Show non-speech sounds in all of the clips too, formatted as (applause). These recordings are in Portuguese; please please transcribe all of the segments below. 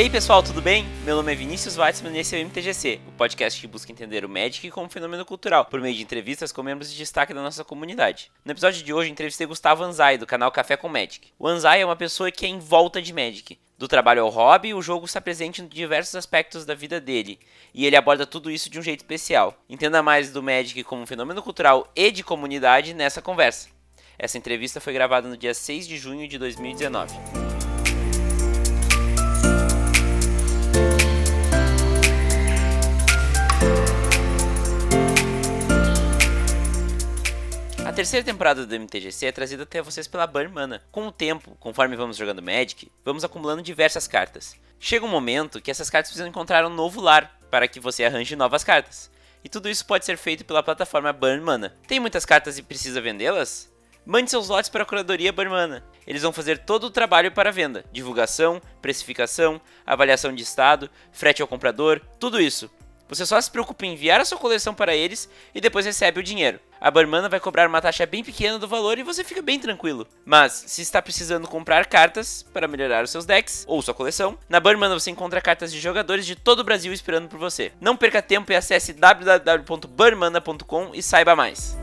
E aí pessoal, tudo bem? Meu nome é Vinícius Weitzman e esse é o MTGC, o podcast que busca entender o Magic como fenômeno cultural, por meio de entrevistas com membros de destaque da nossa comunidade. No episódio de hoje, entrevistei Gustavo Anzai, do canal Café com Magic. O Anzai é uma pessoa que é em volta de Magic. Do trabalho ao hobby, o jogo está presente em diversos aspectos da vida dele, e ele aborda tudo isso de um jeito especial. Entenda mais do Magic como um fenômeno cultural e de comunidade nessa conversa. Essa entrevista foi gravada no dia 6 de junho de 2019. Terceira temporada do MTGC é trazida até vocês pela Burn Mana. Com o tempo, conforme vamos jogando Magic, vamos acumulando diversas cartas. Chega um momento que essas cartas precisam encontrar um novo lar para que você arranje novas cartas. E tudo isso pode ser feito pela plataforma Burn Mana. Tem muitas cartas e precisa vendê-las? Mande seus lotes para a curadoria Burn Mana. Eles vão fazer todo o trabalho para a venda: divulgação, precificação, avaliação de estado, frete ao comprador, tudo isso. Você só se preocupa em enviar a sua coleção para eles e depois recebe o dinheiro. A Barmana vai cobrar uma taxa bem pequena do valor e você fica bem tranquilo. Mas, se está precisando comprar cartas para melhorar os seus decks ou sua coleção, na Barmana você encontra cartas de jogadores de todo o Brasil esperando por você. Não perca tempo e acesse www.barmana.com e saiba mais.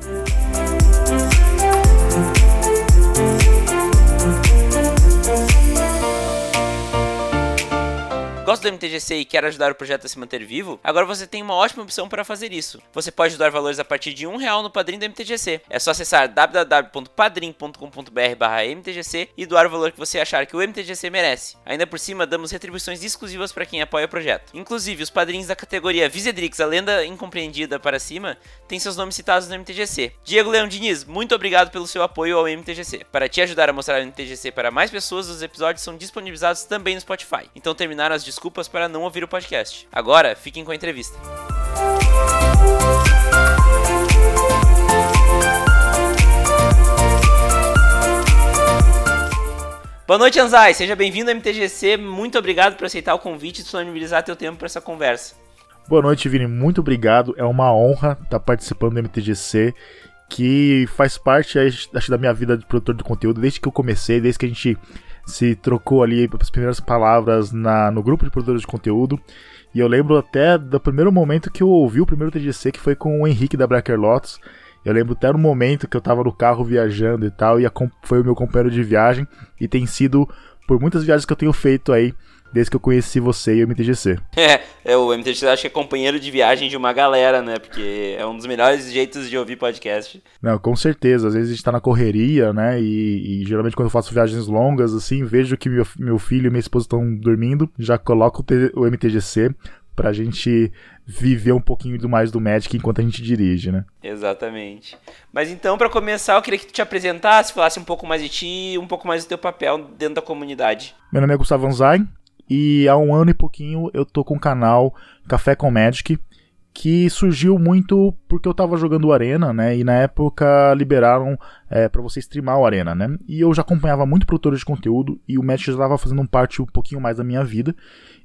Gosta do MTGC e quer ajudar o projeto a se manter vivo? Agora você tem uma ótima opção para fazer isso. Você pode doar valores a partir de um real no Padrim do MTGC. É só acessar www.padrim.com.br/mtgc e doar o valor que você achar que o MTGC merece. Ainda por cima, damos retribuições exclusivas para quem apoia o projeto. Inclusive, os padrinhos da categoria Visedrix, a lenda incompreendida para cima, têm seus nomes citados no MTGC. Diego Leão Diniz, muito obrigado pelo seu apoio ao MTGC. Para te ajudar a mostrar o MTGC para mais pessoas, os episódios são disponibilizados também no Spotify. Então terminaram as desculpas para não ouvir o podcast. Agora, fiquem com a entrevista. Boa noite, Anzai. Seja bem-vindo ao MTGC. Muito obrigado por aceitar o convite e disponibilizar teu tempo para essa conversa. Boa noite, Vini. Muito obrigado. É uma honra estar participando do MTGC, que faz parte acho, da minha vida de produtor de conteúdo desde que eu comecei, desde que a gente se trocou ali as primeiras palavras na, no grupo de produtores de conteúdo. E eu lembro até do primeiro momento que eu ouvi o primeiro TGC, que foi com o Henrique da Breaker Lotus. Eu lembro até no momento que eu tava no carro viajando e tal, e foi o meu companheiro de viagem, e tem sido por muitas viagens que eu tenho feito aí desde que eu conheci você e o MTGC. (laughs) É, é o MTGC acho que é companheiro de viagem de uma galera, né? Porque é um dos melhores jeitos de ouvir podcast. Não, com certeza. Às vezes a gente tá na correria, né? E, e geralmente quando eu faço viagens longas, assim, vejo que meu, meu filho e minha esposa estão dormindo, já coloco o, o MTGC pra gente viver um pouquinho do mais do Magic enquanto a gente dirige, né? Exatamente. Mas então, para começar, eu queria que tu te apresentasse, falasse um pouco mais de ti, um pouco mais do teu papel dentro da comunidade. Meu nome é Gustavo Anzai, e há um ano e pouquinho eu tô com o canal Café com Magic, que surgiu muito porque eu tava jogando Arena, né? E na época liberaram é, para você streamar o Arena, né? E eu já acompanhava muito produtores de conteúdo e o Magic já tava fazendo um parte um pouquinho mais da minha vida.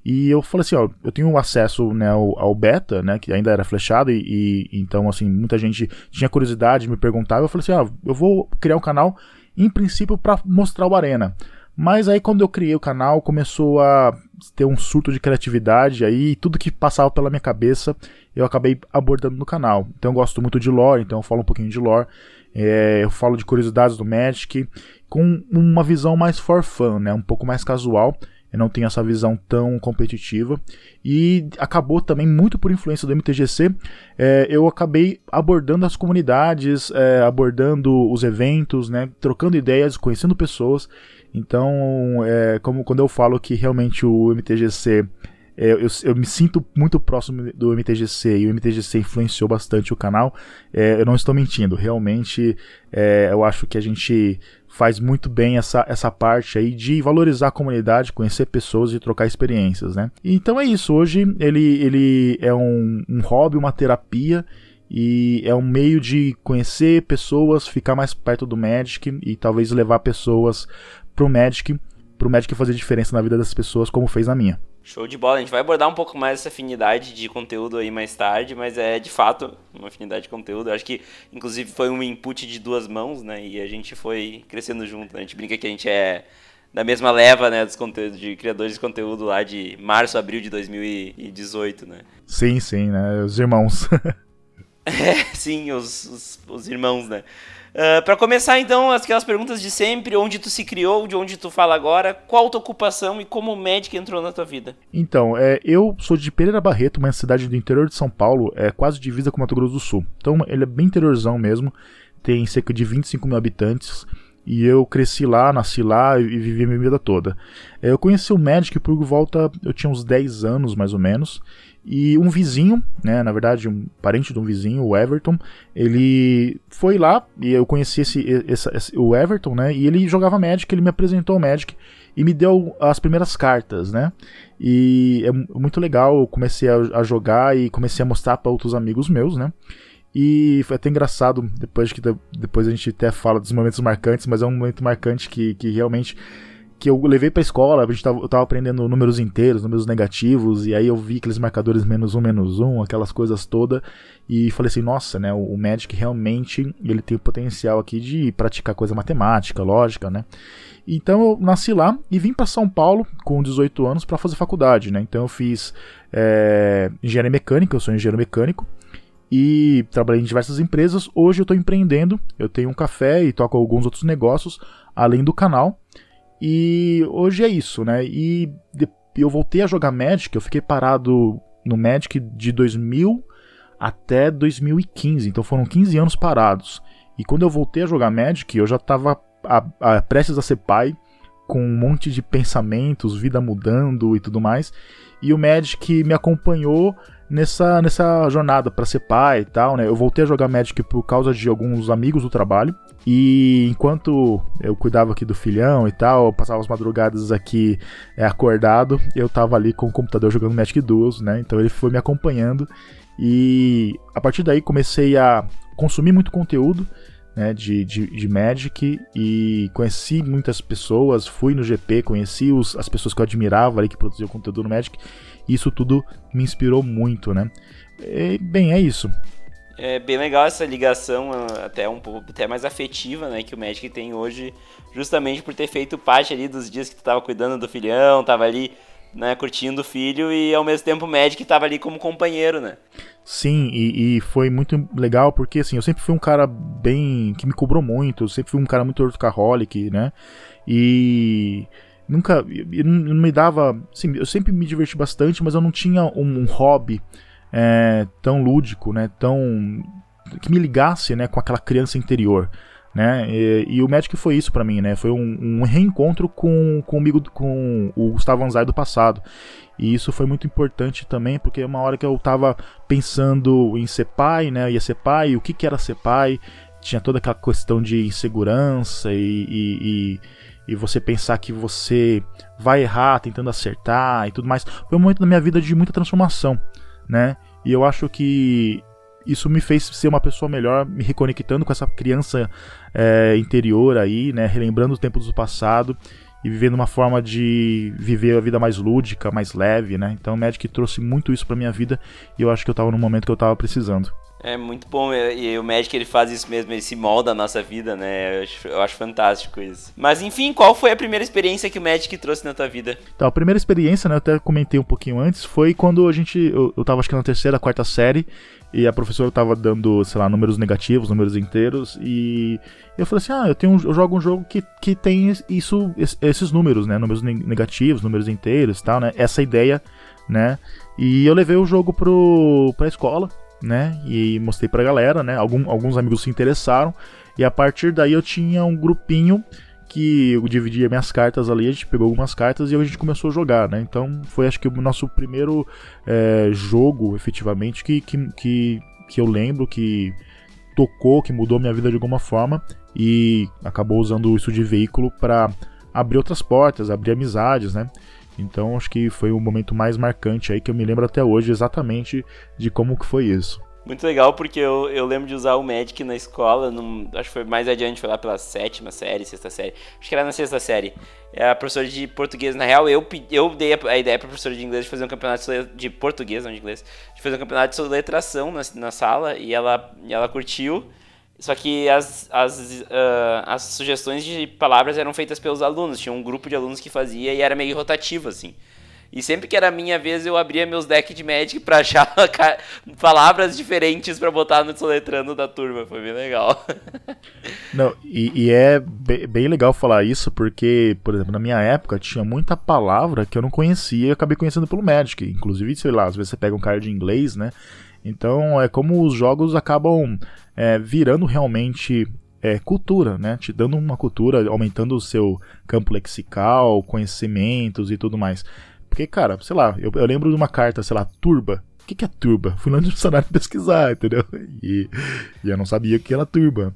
E eu falei assim, ó, eu tenho acesso né, ao, ao beta, né? Que ainda era flechado e, e, então assim muita gente tinha curiosidade, me perguntava. Eu falei assim, ó, eu vou criar um canal em princípio para mostrar o Arena. Mas aí quando eu criei o canal, começou a ter um surto de criatividade aí, tudo que passava pela minha cabeça, eu acabei abordando no canal. Então eu gosto muito de lore, então eu falo um pouquinho de lore. É, eu falo de curiosidades do Magic com uma visão mais for fun, né, um pouco mais casual. Eu não tenho essa visão tão competitiva. E acabou também, muito por influência do MTGC, é, eu acabei abordando as comunidades, é, abordando os eventos, né, trocando ideias, conhecendo pessoas. Então, é, como quando eu falo que realmente o MTGC é, eu, eu, me sinto muito próximo do MTGC e o MTGC influenciou bastante o canal. É, eu não estou mentindo, realmente é, eu acho que a gente faz muito bem essa, essa parte aí de valorizar a comunidade, conhecer pessoas e trocar experiências, né? Então é isso, hoje ele, ele é um, um hobby, uma terapia e é um meio de conhecer pessoas, ficar mais perto do Magic e talvez levar pessoas pro Magic, pro Magic fazer diferença na vida das pessoas, como fez na minha. Show de bola, a gente vai abordar um pouco mais essa afinidade de conteúdo aí mais tarde, mas é de fato uma afinidade de conteúdo. Eu acho que, inclusive, foi um input de duas mãos, né? E a gente foi crescendo junto. Né? A gente brinca que a gente é da mesma leva, né, dos conteúdos, de criadores de conteúdo lá de março, abril de 2018, né? Sim, sim, né? Os irmãos. (laughs) (laughs) é, sim, os, os, os irmãos, né? Ah, para começar, então, aquelas perguntas de sempre: onde tu se criou, de onde tu fala agora, qual tua ocupação e como o médico entrou na tua vida? Então, é, eu sou de Pereira Barreto, uma cidade do interior de São Paulo, é quase divisa com Mato Grosso do Sul. Então, ele é bem interiorzão mesmo, tem cerca de 25 mil habitantes. E eu cresci lá, nasci lá e vivi a minha vida toda. É, eu conheci o Magic por volta, eu tinha uns 10 anos mais ou menos, e um vizinho, né, na verdade um parente de um vizinho, o Everton, ele foi lá e eu conheci esse, esse, o Everton, né, e ele jogava Magic, ele me apresentou o Magic e me deu as primeiras cartas, né, e é muito legal, eu comecei a, a jogar e comecei a mostrar para outros amigos meus, né, e foi até engraçado, depois que depois a gente até fala dos momentos marcantes, mas é um momento marcante que, que realmente que eu levei pra escola, a gente tava, eu tava aprendendo números inteiros, números negativos, e aí eu vi aqueles marcadores menos um, menos um, aquelas coisas todas, e falei assim, nossa, né, o, o Magic realmente, ele tem o potencial aqui de praticar coisa matemática, lógica, né, então eu nasci lá e vim para São Paulo com 18 anos para fazer faculdade, né, então eu fiz é, engenharia mecânica, eu sou engenheiro mecânico, e trabalhei em diversas empresas. Hoje eu estou empreendendo, eu tenho um café e toco alguns outros negócios além do canal. E hoje é isso, né? E eu voltei a jogar Magic, eu fiquei parado no Magic de 2000 até 2015, então foram 15 anos parados. E quando eu voltei a jogar Magic, eu já estava prestes a ser pai, com um monte de pensamentos, vida mudando e tudo mais. E o Magic me acompanhou nessa, nessa jornada para ser pai e tal, né? Eu voltei a jogar Magic por causa de alguns amigos do trabalho. E enquanto eu cuidava aqui do filhão e tal, eu passava as madrugadas aqui é, acordado, eu tava ali com o computador jogando Magic Duels, né? Então ele foi me acompanhando e a partir daí comecei a consumir muito conteúdo né, de, de, de, Magic e conheci muitas pessoas, fui no GP, conheci os, as pessoas que eu admirava ali que produziam conteúdo no Magic isso tudo me inspirou muito, né? E, bem, é isso. É bem legal essa ligação, até um pouco até mais afetiva, né, que o Magic tem hoje, justamente por ter feito parte ali dos dias que tu tava cuidando do filhão, tava ali, né, curtindo o filho e ao mesmo tempo o Magic tava ali como companheiro, né? Sim, e, e, foi muito legal porque assim, eu sempre fui um cara bem que me cobrou muito, eu sempre fui um cara muito workaholic, né? E nunca não me dava, assim, eu sempre me diverti bastante, mas eu não tinha um, um hobby é, tão lúdico, né, tão que me ligasse, né, com aquela criança interior, né, e, e o Magic foi isso para mim, né, foi um, um, reencontro com comigo, com o Gustavo Anzai do passado, e isso foi muito importante também, porque uma hora que eu tava pensando em ser pai, né, ia ser pai, o que que era ser pai, tinha toda aquela questão de insegurança e, e, e você pensar que você vai errar tentando acertar e tudo mais. Foi um momento da minha vida de muita transformação, né? E eu acho que isso me fez ser uma pessoa melhor, me reconectando com essa criança é, interior aí, né? Relembrando os tempos do passado e vivendo uma forma de viver a vida mais lúdica, mais leve, né? Então o Magic trouxe muito isso pra minha vida e eu acho que eu tava no momento que eu tava precisando. É muito bom, e o Magic ele faz isso mesmo, ele se molda a nossa vida, né? Eu acho, eu acho, fantástico isso. Mas enfim, qual foi a primeira experiência que o Magic trouxe na tua vida? Então, a primeira experiência, né, eu até comentei um pouquinho antes, foi quando a gente, eu, eu tava acho que na terceira, quarta série, e a professora tava dando, sei lá, números negativos, números inteiros, e eu falei assim, ah, eu, tenho, eu jogo um jogo que, que tem isso, esses números, né, números negativos, números inteiros e tal, né, essa ideia, né, e eu levei o jogo pro, pra escola, né? E mostrei pra galera, né? Algum, alguns amigos se interessaram. E a partir daí eu tinha um grupinho que eu dividia minhas cartas ali, a gente pegou algumas cartas e a gente começou a jogar, né? Então foi acho que o nosso primeiro é, jogo, efetivamente, que, que, que, que eu lembro que tocou, que mudou minha vida de alguma forma e acabou usando isso de veículo para abrir outras portas, abrir amizades, né? Então acho que foi o momento mais marcante aí que eu me lembro até hoje exatamente de como que foi isso. Muito legal, porque eu, eu lembro de usar o Magic na escola, num, acho que foi mais adiante, foi lá pela sétima série, sexta série, acho que era na sexta série. A professora de português, na real, eu, eu dei a, a ideia pra professora de inglês de fazer um campeonato de português, não de inglês, de fazer um campeonato de soletração na, na sala, e ela, e ela curtiu. Só que as, as, uh, as sugestões de palavras eram feitas pelos alunos. Tinha um grupo de alunos que fazia e era meio rotativo, assim. E sempre que era minha vez, eu abria meus decks de Magic pra achar (laughs) palavras diferentes para botar no soletrando da turma. Foi bem legal. (laughs) Não, e, e é bem legal falar isso, porque, por exemplo, na minha época tinha muita palavra que eu não conhecia e acabei conhecendo pelo Magic. Inclusive, sei lá, às vezes você pega um cara de inglês, né? Então é como os jogos acabam é, virando realmente é, cultura, né? Te dando uma cultura, aumentando o seu campo lexical, conhecimentos e tudo mais. Porque, cara, sei lá, eu, eu lembro de uma carta, sei lá, turba. O que, que é turba? Fui lá no dicionário pesquisar, entendeu? E, e eu não sabia o que era turba.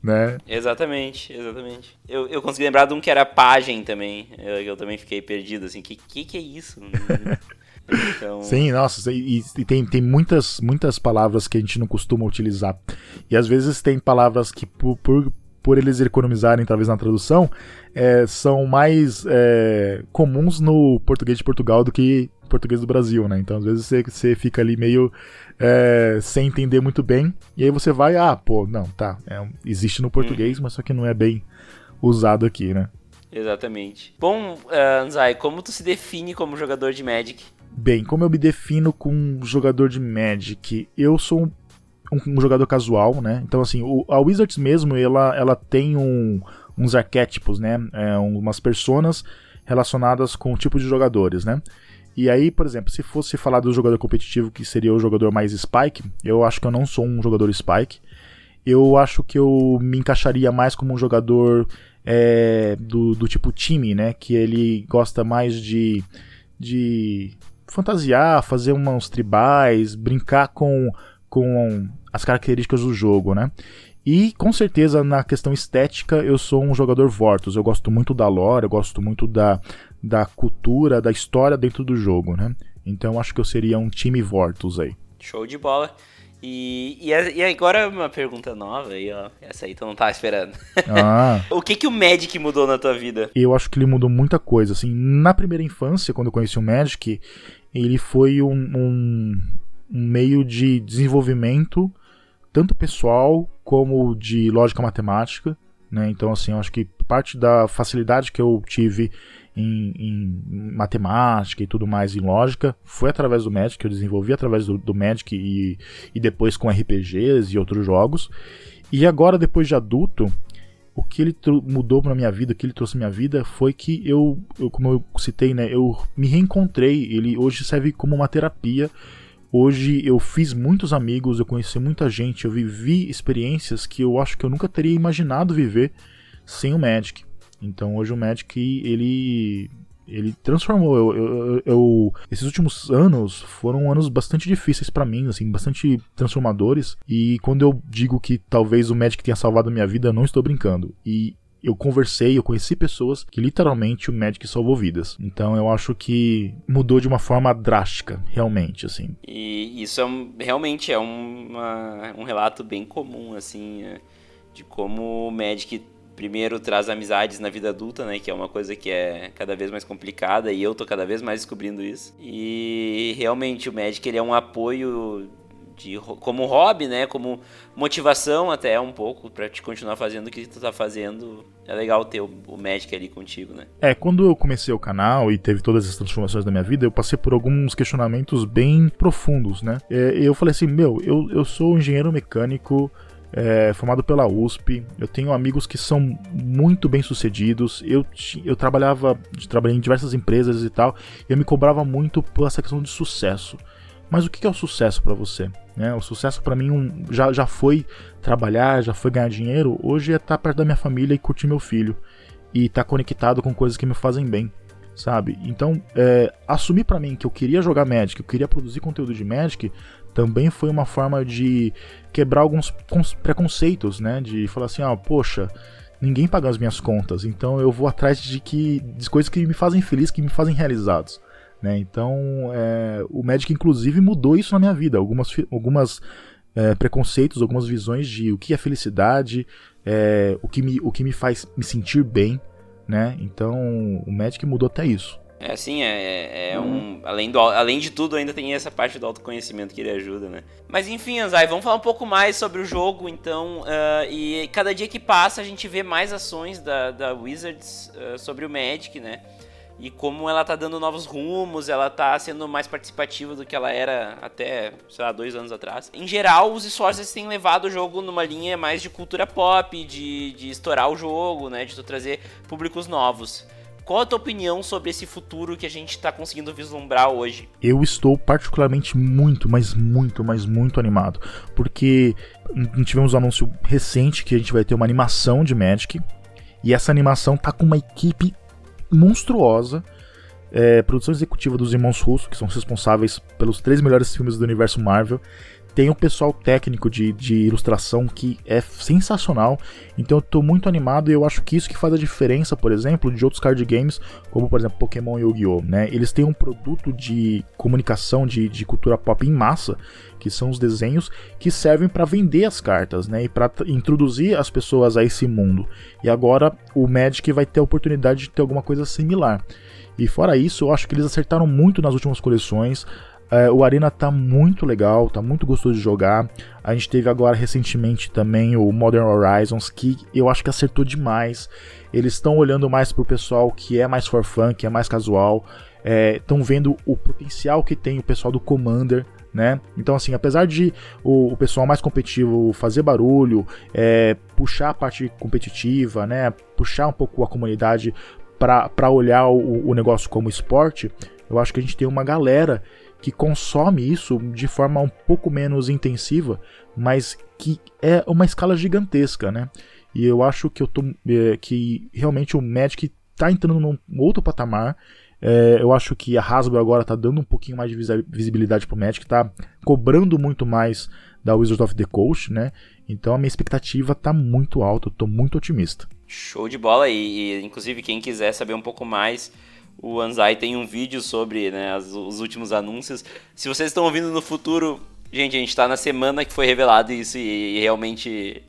Né? Exatamente, exatamente. Eu, eu consegui lembrar de um que era pajem também. Eu, eu também fiquei perdido, assim, que que, que é isso? (laughs) Então... Sim, nossa, e, e, tem, tem muitas, muitas palavras que a gente não costuma utilizar. E às vezes tem palavras que, por, por, por eles economizarem, talvez na tradução, é, são mais é, comuns no português de Portugal do que português do Brasil, né? Então às vezes você, você fica ali meio é, sem entender muito bem, e aí você vai, ah, pô, não, tá, é, existe no português, hum. mas só que não é bem usado aqui, né? Exatamente. Bom, uh, Anzai, como tu se define como jogador de Magic? Bem, como eu me defino com um jogador de Magic? Eu sou um, um, jogador casual, né? Então, assim, o, a Wizards mesmo, ela, ela tem um, uns arquétipos, né? É, umas personas relacionadas com o tipo de jogadores, né? E aí, por exemplo, se fosse falar do jogador competitivo, que seria o jogador mais Spike, eu acho que eu não sou um jogador Spike. Eu acho que eu me encaixaria mais como um jogador é, do, do tipo time, né? Que ele gosta mais de, de fantasiar, fazer uns tribais, brincar com, com as características do jogo, né? E com certeza na questão estética eu sou um jogador Vortus. Eu gosto muito da lore, eu gosto muito da, da cultura, da história dentro do jogo, né? Então acho que eu seria um time Vortus aí. Show de bola. E, e, e, agora uma pergunta nova aí, ó. Essa aí tu não tava esperando. Ah. (laughs) o que que o Magic mudou na tua vida? Eu acho que ele mudou muita coisa, assim. Na primeira infância, quando eu conheci o Magic, ele foi um, um, um meio de desenvolvimento tanto pessoal como de lógica matemática, né? Então, assim, eu acho que parte da facilidade que eu tive em, em, matemática e tudo mais, em lógica, foi através do Magic, eu desenvolvi através do, do Magic e, e depois com RPGs e outros jogos. E agora, depois de adulto, o que ele mudou na minha vida, o que ele trouxe minha vida foi que eu, eu, como eu citei, né, eu me reencontrei. Ele hoje serve como uma terapia. Hoje eu fiz muitos amigos, eu conheci muita gente, eu vivi experiências que eu acho que eu nunca teria imaginado viver sem o Magic. Então hoje o Magic ele ele transformou. Eu, eu, eu, esses últimos anos foram anos bastante difíceis para mim, assim, bastante transformadores. E quando eu digo que talvez o Magic tenha salvado a minha vida, eu não estou brincando. E eu conversei, eu conheci pessoas que literalmente o Magic salvou vidas. Então eu acho que mudou de uma forma drástica, realmente, assim. E isso é um, realmente é uma, um relato bem comum, assim, é, de como o Magic primeiro traz amizades na vida adulta, né? Que é uma coisa que é cada vez mais complicada e eu tô cada vez mais descobrindo isso. E realmente o Magic ele é um apoio de, como hobby, né? Como motivação até um pouco para te continuar fazendo o que tu tá fazendo. É legal ter o, o Magic ali contigo, né? É, quando eu comecei o canal e teve todas as transformações da minha vida, eu passei por alguns questionamentos bem profundos, né? É, eu falei assim, meu, eu, eu sou engenheiro mecânico é, formado pela USP. Eu tenho amigos que são muito bem sucedidos. Eu, eu trabalhava, trabalhei em diversas empresas e tal. E eu me cobrava muito por essa questão de sucesso. Mas o que é o sucesso para você? Né? O sucesso para mim um, já, já foi trabalhar, já foi ganhar dinheiro. Hoje é estar perto da minha família e curtir meu filho. E estar conectado com coisas que me fazem bem sabe? Então, é, assumir para mim que eu queria jogar Magic, eu queria produzir conteúdo de Magic, também foi uma forma de quebrar alguns preconceitos, né? De falar assim, ah, poxa, ninguém paga as minhas contas, então eu vou atrás de que de coisas que me fazem feliz, que me fazem realizados. Né? Então, é, o Magic inclusive mudou isso na minha vida. Algumas, algumas é, preconceitos, algumas visões de o que é felicidade, é, o, que me, o que me faz me sentir bem, né? Então, o Magic mudou até isso. É assim, é, é um. Além, do, além de tudo, ainda tem essa parte do autoconhecimento que ele ajuda, né? Mas enfim, Anzai, vamos falar um pouco mais sobre o jogo, então. Uh, e cada dia que passa a gente vê mais ações da, da Wizards uh, sobre o Magic, né? E como ela tá dando novos rumos, ela tá sendo mais participativa do que ela era até, sei lá, dois anos atrás. Em geral, os esforços têm levado o jogo numa linha mais de cultura pop, de, de estourar o jogo, né? De trazer públicos novos. Qual a tua opinião sobre esse futuro que a gente está conseguindo vislumbrar hoje? Eu estou particularmente muito, mas muito, mas muito animado. Porque tivemos um anúncio recente que a gente vai ter uma animação de Magic. E essa animação tá com uma equipe monstruosa. É, produção executiva dos irmãos Russo, que são responsáveis pelos três melhores filmes do universo Marvel tem um pessoal técnico de, de ilustração que é sensacional. Então eu tô muito animado e eu acho que isso que faz a diferença, por exemplo, de outros card games, como por exemplo Pokémon e Yu-Gi-Oh! Né? Eles têm um produto de comunicação, de, de cultura pop em massa, que são os desenhos que servem para vender as cartas, né? E para introduzir as pessoas a esse mundo. E agora o Magic vai ter a oportunidade de ter alguma coisa similar. E fora isso, eu acho que eles acertaram muito nas últimas coleções. É, o Arena tá muito legal, tá muito gostoso de jogar. A gente teve agora recentemente também o Modern Horizons, que eu acho que acertou demais. Eles estão olhando mais pro pessoal que é mais for fun, que é mais casual. Estão é, vendo o potencial que tem o pessoal do Commander, né? Então, assim, apesar de o, o pessoal mais competitivo fazer barulho, é, puxar a parte competitiva, né? Puxar um pouco a comunidade para olhar o, o negócio como esporte, eu acho que a gente tem uma galera que consome isso de forma um pouco menos intensiva, mas que é uma escala gigantesca, né? E eu acho que eu tô é, que realmente o Magic está entrando num outro patamar. É, eu acho que a Hasbro agora está dando um pouquinho mais de visibilidade pro Magic, está cobrando muito mais da Wizards of the Coast, né? Então a minha expectativa está muito alta, eu tô muito otimista. Show de bola e, e inclusive quem quiser saber um pouco mais o Anzai tem um vídeo sobre né, as, os últimos anúncios. Se vocês estão ouvindo no futuro, gente, a gente está na semana que foi revelado isso e, e, realmente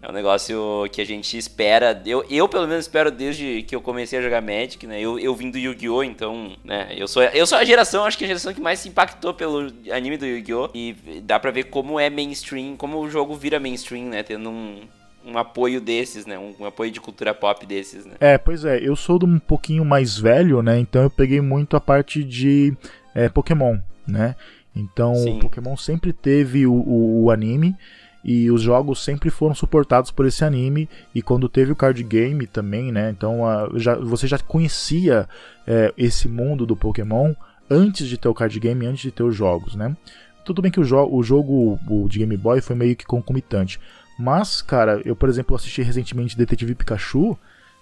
é um negócio que a gente espera. Eu, eu, pelo menos, espero desde que eu comecei a jogar Magic, né? Eu, eu vim do Yu-Gi-Oh! Então, né? Eu sou, eu sou a geração, acho que a geração que mais se impactou pelo anime do Yu-Gi-Oh! E dá pra ver como é mainstream, como o jogo vira mainstream, né? Tendo um um apoio desses, né? Um, um, apoio de cultura pop desses, né? É, pois é, eu sou um pouquinho mais velho, né? Então eu peguei muito a parte de é, Pokémon, né? Então Sim. o Pokémon sempre teve o, o, o, anime e os jogos sempre foram suportados por esse anime e quando teve o card game também, né? Então a, já, você já conhecia é, esse mundo do Pokémon antes de ter o card game, antes de ter os jogos, né? Tudo bem que o, jo o jogo o de Game Boy foi meio que concomitante, mas, cara, eu, por exemplo, assisti recentemente Detetive Pikachu.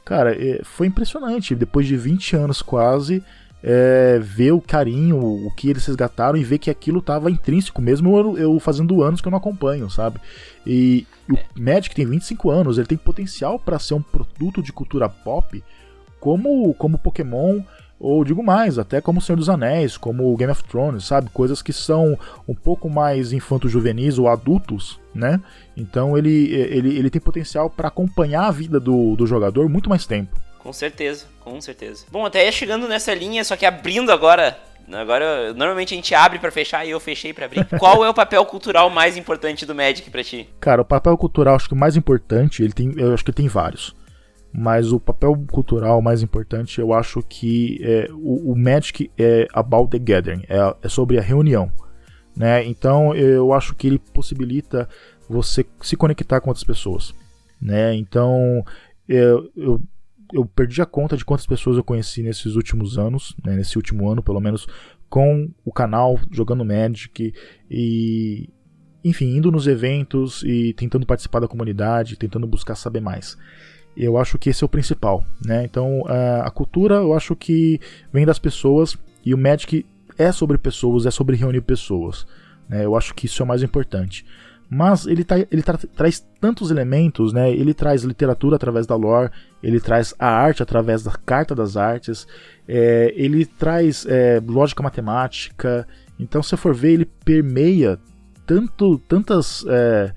Cara, é, foi impressionante. Depois de 20 anos quase, é, ver o carinho, o que eles resgataram e ver que aquilo tava intrínseco, mesmo eu, eu fazendo anos que eu não acompanho, sabe? E, o Magic tem 25 anos, ele tem potencial para ser um produto de cultura pop como como Pokémon ou digo mais, até como Senhor dos Anéis, como Game of Thrones, sabe? Coisas que são um pouco mais infanto-juvenis ou adultos, né? Então ele, ele, ele tem potencial para acompanhar a vida do, do jogador muito mais tempo. Com certeza, com certeza. Bom, até chegando nessa linha, só que abrindo agora Agora, normalmente a gente abre para fechar e eu fechei para abrir. Qual é o papel cultural mais importante do Magic para ti? Cara, o papel cultural acho que o mais importante, ele tem, eu acho que tem vários mas o papel cultural mais importante eu acho que é, o, o, Magic é about the gathering, é, é, sobre a reunião. Né? Então eu acho que ele possibilita você se conectar com outras pessoas. Né? Então eu, eu, eu perdi a conta de quantas pessoas eu conheci nesses últimos anos, né? nesse último ano pelo menos, com o canal jogando Magic e enfim, indo nos eventos e tentando participar da comunidade, tentando buscar saber mais. Eu acho que esse é o principal, né? Então, a, cultura eu acho que vem das pessoas e o Magic é sobre pessoas, é sobre reunir pessoas. Né? Eu acho que isso é o mais importante. Mas ele, tá, ele tra traz tantos elementos, né? Ele traz literatura através da lore, ele traz a arte através da carta das artes, é, ele traz é, lógica matemática. Então, se for ver, ele permeia tanto, tantas, é,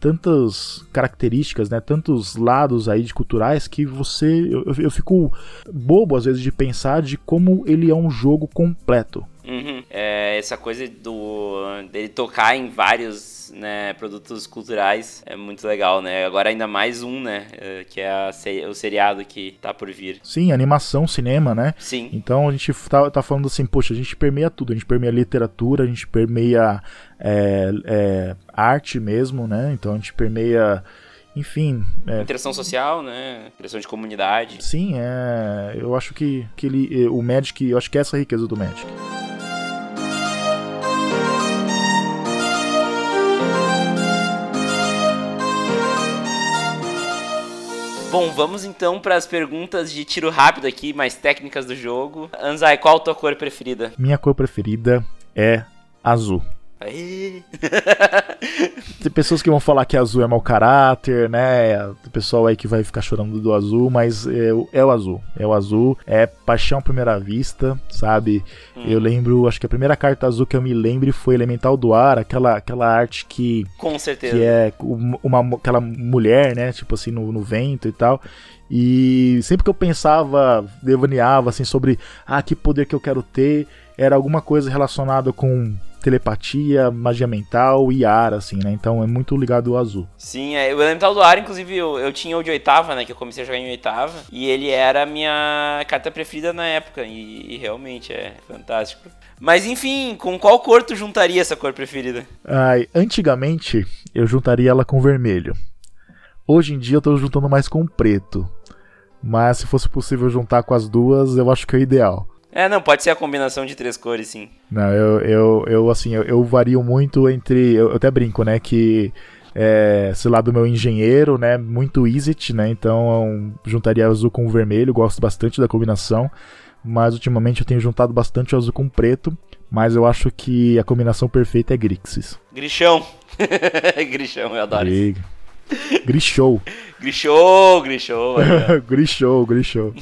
tantas características, né, tantos lados aí de culturais que você eu, eu fico bobo às vezes de pensar de como ele é um jogo completo. Uhum. É, essa coisa do dele tocar em vários né, produtos culturais é muito legal, né? Agora ainda mais um, né? É, que é a, o seriado que tá por vir. Sim, animação, cinema, né? Sim. Então a gente tá, tá falando assim, poxa, a gente permeia tudo, a gente permeia literatura, a gente permeia é, é, arte mesmo, né? Então a gente permeia enfim. É... Interação social, né? Interação de comunidade. Sim, é. Eu acho que, que ele, o Magic, eu acho que é essa a riqueza do Magic. Bom, vamos então para as perguntas de tiro rápido aqui, mais técnicas do jogo. Anzai, qual a tua cor preferida? Minha cor preferida é azul. Aê. (laughs) Tem pessoas que vão falar que azul é mau caráter, né? Tem pessoal aí que vai ficar chorando do azul, mas é, é o azul. É o azul, é paixão à primeira vista, sabe? Hum. Eu lembro, acho que a primeira carta azul que eu me lembro foi Elemental do Ar, aquela, aquela arte que. Com certeza. Que é uma, aquela mulher, né? Tipo assim, no, no vento e tal. E sempre que eu pensava, devaneava assim sobre ah, que poder que eu quero ter, era alguma coisa relacionada com telepatia, magia mental e ar, assim, né? Então é muito ligado ao azul. Sim, é, o elemental do ar, inclusive, eu, eu tinha o de oitava, né? Que eu comecei a jogar em oitava. E ele era a minha carta preferida na época. E, e realmente é fantástico. Mas enfim, com qual cor tu juntaria essa cor preferida? Ai, antigamente eu juntaria ela com vermelho. Hoje em dia eu tô juntando mais com preto. Mas se fosse possível juntar com as duas, eu acho que é o ideal. É, não, pode ser a combinação de três cores, sim. Não, eu, eu, eu assim, eu, eu vario muito entre. Eu, eu até brinco, né? Que é, sei lá, do meu engenheiro, né? Muito easy, né? Então juntaria azul com vermelho, gosto bastante da combinação. Mas ultimamente eu tenho juntado bastante o azul com preto. Mas eu acho que a combinação perfeita é Grixis. Grichão. (laughs) Grichão, eu adoro Grig. isso. Grishou. Grishou, Grishou. (laughs) Grishou, Grishou.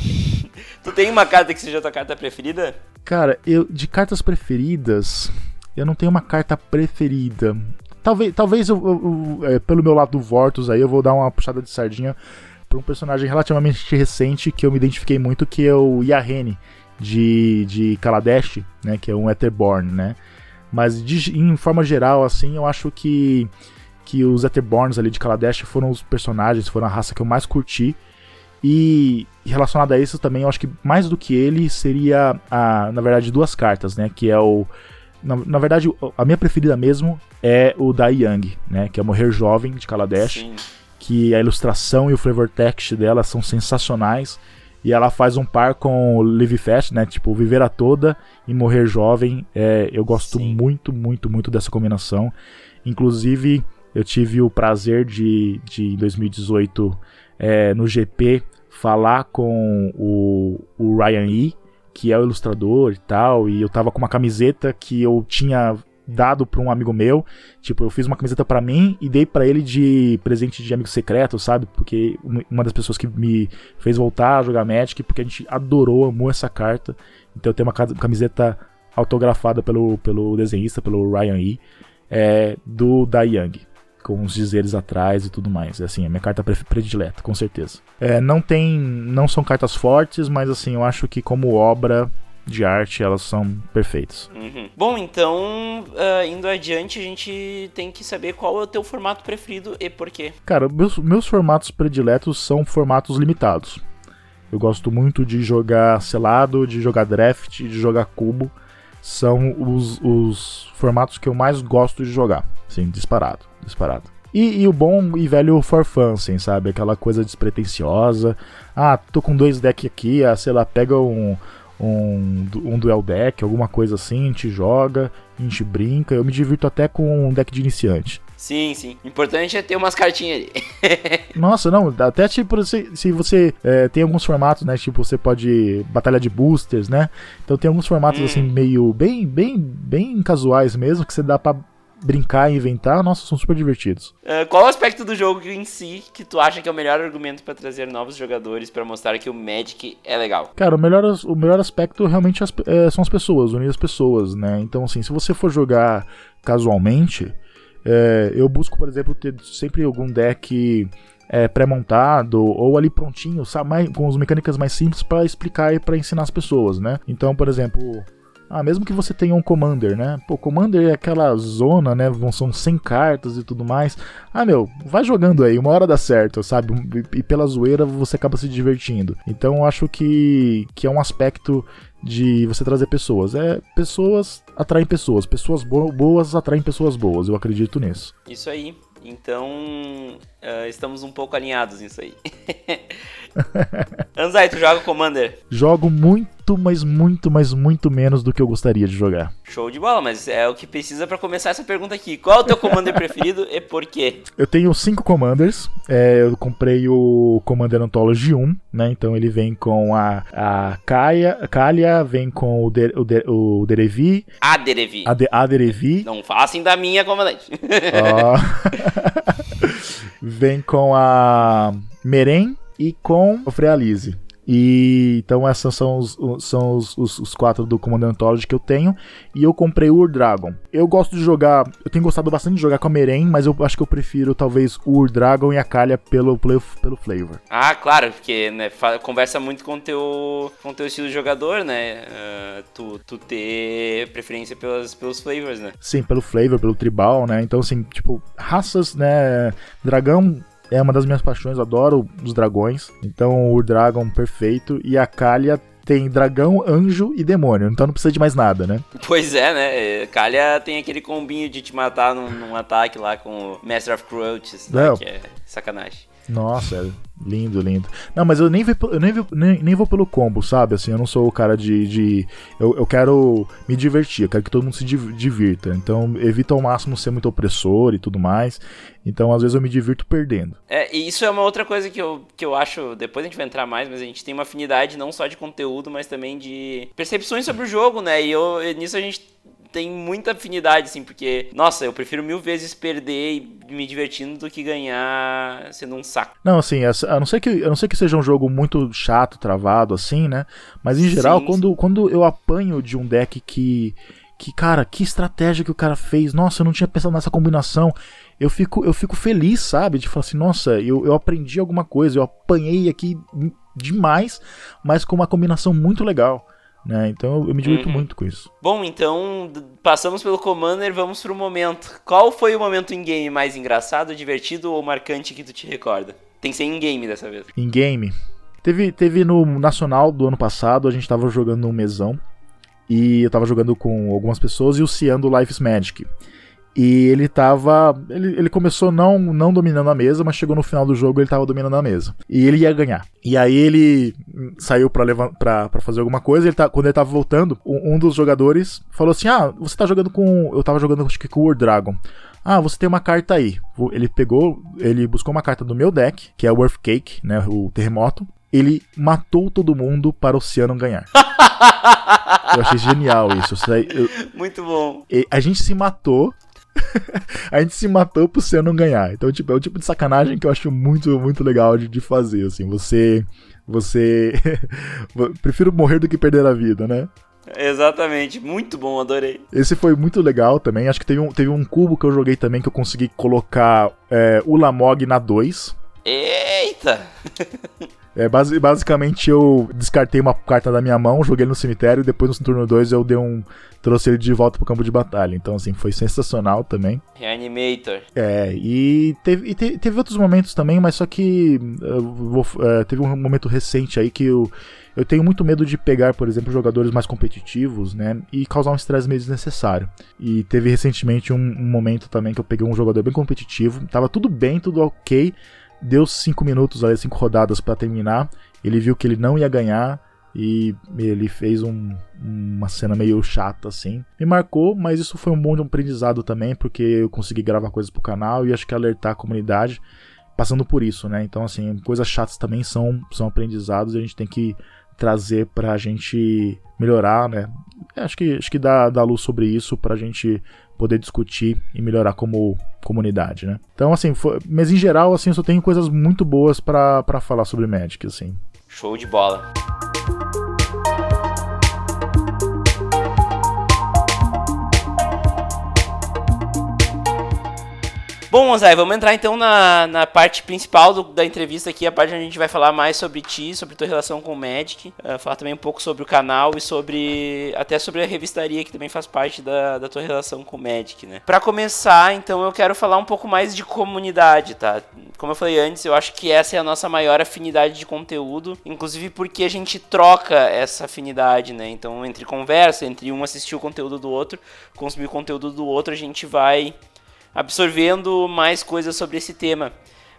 Tu tem uma carta que seja a tua carta preferida? Cara, eu de cartas preferidas, eu não tenho uma carta preferida. Talvez, talvez eu, eu, eu, é, pelo meu lado do Vortus aí, eu vou dar uma puxada de sardinha para um personagem relativamente recente que eu me identifiquei muito, que é o Yahene de, de Kaladesh, né, que é um Etherborn, né? Mas de, em forma geral, assim, eu acho que que os Etherborns ali de Kaladesh foram os personagens, foram a raça que eu mais curti e relacionado a isso também, eu acho que mais do que ele seria, a, na verdade, duas cartas, né? Que é o. Na, na verdade, a minha preferida mesmo é o da Young, né? Que é Morrer Jovem de Kaladesh. Sim. Que a ilustração e o flavor text dela são sensacionais. E ela faz um par com o Live Fast, né? Tipo, Viver a Toda e Morrer Jovem. É, eu gosto Sim. muito, muito, muito dessa combinação. Inclusive, eu tive o prazer de, de em 2018 é, no GP falar com o, o Ryan E, que é o ilustrador e tal, e eu tava com uma camiseta que eu tinha dado para um amigo meu, tipo, eu fiz uma camiseta para mim e dei para ele de presente de amigo secreto, sabe? Porque uma das pessoas que me fez voltar a jogar Magic, porque a gente adorou, amou essa carta. Então eu tenho uma camiseta autografada pelo, pelo desenhista, pelo Ryan E, é, do da Young com os dizeres atrás e tudo mais. Assim, é minha carta predileta, com certeza. É, não tem, não são cartas fortes, mas assim, eu acho que como obra de arte elas são perfeitas. Uhum. Bom, então, uh, indo adiante, a gente tem que saber qual é o teu formato preferido e por quê. Cara, meus, meus formatos prediletos são formatos limitados. Eu gosto muito de jogar selado, de jogar draft, de jogar cubo. São os, os formatos que eu mais gosto de jogar, sim, disparado disparado. E, e, o bom e velho for fun, assim, sabe? Aquela coisa despretensiosa. Ah, tô com dois decks aqui, ah, sei lá, pega um, um, um duel deck, alguma coisa assim, a gente joga, a gente brinca. Eu me divirto até com um deck de iniciante. Sim, sim. Importante é ter umas cartinhas ali. (laughs) Nossa, não, até tipo, se, se você é, tem alguns formatos, né? Tipo, você pode. Batalha de boosters, né? Então tem alguns formatos hum. assim, meio. bem, bem, bem casuais mesmo, que você dá pra brincar e inventar, nossa, são super divertidos. Uh, qual o aspecto do jogo em si que tu acha que é o melhor argumento para trazer novos jogadores para mostrar que o Magic é legal? Cara, o melhor, o melhor aspecto realmente é, são as pessoas, unir as pessoas, né? Então, assim, se você for jogar casualmente, É, eu busco, por exemplo, ter sempre algum deck é, pré-montado ou ali prontinho, sabe, mais, com as mecânicas mais simples para explicar e para ensinar as pessoas, né? Então, por exemplo, ah, mesmo que você tenha um Commander, né? Pô, Commander é aquela zona, né? São 100 cartas e tudo mais. Ah, meu, vai jogando aí, uma hora dá certo, sabe? E pela zoeira você acaba se divertindo. Então eu acho que, que é um aspecto de você trazer pessoas. É, pessoas atraem pessoas, pessoas boas atraem pessoas boas. Eu acredito nisso. Isso aí. Então, uh, estamos um pouco alinhados nisso aí. (laughs) (laughs) Anzai, tu joga Commander? Jogo muito, mas muito, mas muito menos do que eu gostaria de jogar. Show de bola, mas é o que precisa para começar essa pergunta aqui. Qual é o teu Commander (laughs) preferido e por quê? Eu tenho cinco Commanders. É, eu comprei o Commander Anthology 1, né? Então ele vem com a, a Kaia, Kalia, vem com o, de, o, de, o Derevi. A Derevi. A, de, a Derevi. Não façam da minha, comandante. Oh. (laughs) vem com a Meren e com o Frealize. E então essas são os, são os, os, os, quatro do Command Anthology que eu tenho. E eu comprei o Ur Dragon. Eu gosto de jogar. Eu tenho gostado bastante de jogar com a Meren, mas eu acho que eu prefiro talvez o Ur Dragon e a Calha pelo, pelo, pelo flavor. Ah, claro, porque né, conversa muito com teu, com teu estilo de jogador, né? Uh, tu, tu ter preferência pelos, pelos flavors, né? Sim, pelo flavor, pelo tribal, né? Então, assim, tipo, raças, né? Dragão é uma das minhas paixões, adoro os dragões. Então o Dragon perfeito e a Kalia tem dragão, anjo e demônio, então não precisa de mais nada, né? (laughs) Pois é, né? Kalia tem aquele combinho de te matar num, num ataque lá com o Master of Crouches, né? que é sacanagem. Nossa, é lindo, lindo. Não, mas eu nem, vi, eu nem, vi, nem, nem vou pelo combo, sabe? Assim, eu não sou o cara de. de eu, eu quero me divertir, eu quero que todo mundo se divirta. Então, evito ao máximo ser muito opressor e tudo mais. Então, às vezes, eu me divirto perdendo. É, e isso é uma outra coisa que eu, que eu acho. Depois a gente vai entrar mais, mas a gente tem uma afinidade não só de conteúdo, mas também de percepções sobre o jogo, né? E eu, nisso a gente tem muita afinidade, assim, porque, nossa, eu prefiro mil vezes perder e me divertindo do que ganhar sendo um saco. Não, assim, a não ser que, a não ser que seja um jogo muito chato, travado, assim, né? Mas em geral, sim, quando, sim. quando eu apanho de um deck que. Que, cara, que estratégia que o cara fez. Nossa, eu não tinha pensado nessa combinação. Eu fico, eu fico feliz, sabe? De falar assim, nossa, eu, eu aprendi alguma coisa, eu apanhei aqui demais, mas com uma combinação muito legal. Né? Então eu me divirto uhum. muito com isso. Bom, então passamos pelo Commander, vamos pro momento. Qual foi o momento em game mais engraçado, divertido ou marcante que tu te recorda? Tem que ser em game dessa vez. Em game. Teve, teve no Nacional do ano passado, a gente tava jogando num mesão. E eu tava jogando com algumas pessoas e o Cian do Life's Magic. E ele tava. Ele, ele começou não, não dominando a mesa, mas chegou no final do jogo ele tava dominando a mesa. E ele ia ganhar. E aí ele saiu pra, levar, pra, pra fazer alguma coisa. Ele tá, quando ele tava voltando, um, um dos jogadores falou assim: Ah, você tá jogando com. Eu tava jogando acho que com o War Dragon. Ah, você tem uma carta aí. Ele pegou, ele buscou uma carta do meu deck, que é o Earthquake, né? O terremoto. Ele matou todo mundo para o Oceano ganhar. (laughs) eu achei genial isso. Eu, Muito bom. A gente se matou (laughs) a gente se matou pro Senna não ganhar. Então, tipo, é o tipo de sacanagem que eu acho muito, muito legal de, de fazer, assim. Você. Você. (laughs) Prefiro morrer do que perder a vida, né? Exatamente, muito bom, adorei. Esse foi muito legal também. Acho que teve um, teve um cubo que eu joguei também que eu consegui colocar é, o Lamog na 2. Eita! (laughs) É, base, basicamente eu descartei uma carta da minha mão, joguei ele no cemitério e depois no turno 2 eu dei um. trouxe ele de volta pro campo de batalha. Então, assim, foi sensacional também. Reanimator. É, e teve, e teve, teve outros momentos também, mas só que vou, é, teve um momento recente aí que eu. Eu tenho muito medo de pegar, por exemplo, jogadores mais competitivos, né? E causar um estresse meio desnecessário. E teve recentemente um, um momento também que eu peguei um jogador bem competitivo. Tava tudo bem, tudo ok deu cinco minutos, ali, cinco rodadas para terminar. Ele viu que ele não ia ganhar e ele fez um, uma cena meio chata assim. Me marcou, mas isso foi um bom aprendizado também, porque eu consegui gravar coisas pro canal e acho que alertar a comunidade passando por isso, né? Então, assim, coisas chatas também são, são aprendizados e a gente tem que trazer pra gente melhorar, né? Acho que, acho que dá, dá luz sobre isso pra gente poder discutir e melhorar como comunidade, né? Então, assim, foi, mas em geral, assim, eu só tenho coisas muito boas para falar sobre Magic, assim. Show de bola. Bom, Ozai, vamos entrar então na, na parte principal do, da entrevista aqui, a parte onde a gente vai falar mais sobre ti, sobre tua relação com o Magic, uh, falar também um pouco sobre o canal e sobre até sobre a revistaria que também faz parte da, da tua relação com o Magic, né? Para começar, então eu quero falar um pouco mais de comunidade, tá? Como eu falei antes, eu acho que essa é a nossa maior afinidade de conteúdo, inclusive porque a gente troca essa afinidade, né? Então, entre conversa, entre um assistir o conteúdo do outro, consumir o conteúdo do outro, a gente vai absorvendo mais coisas sobre esse tema.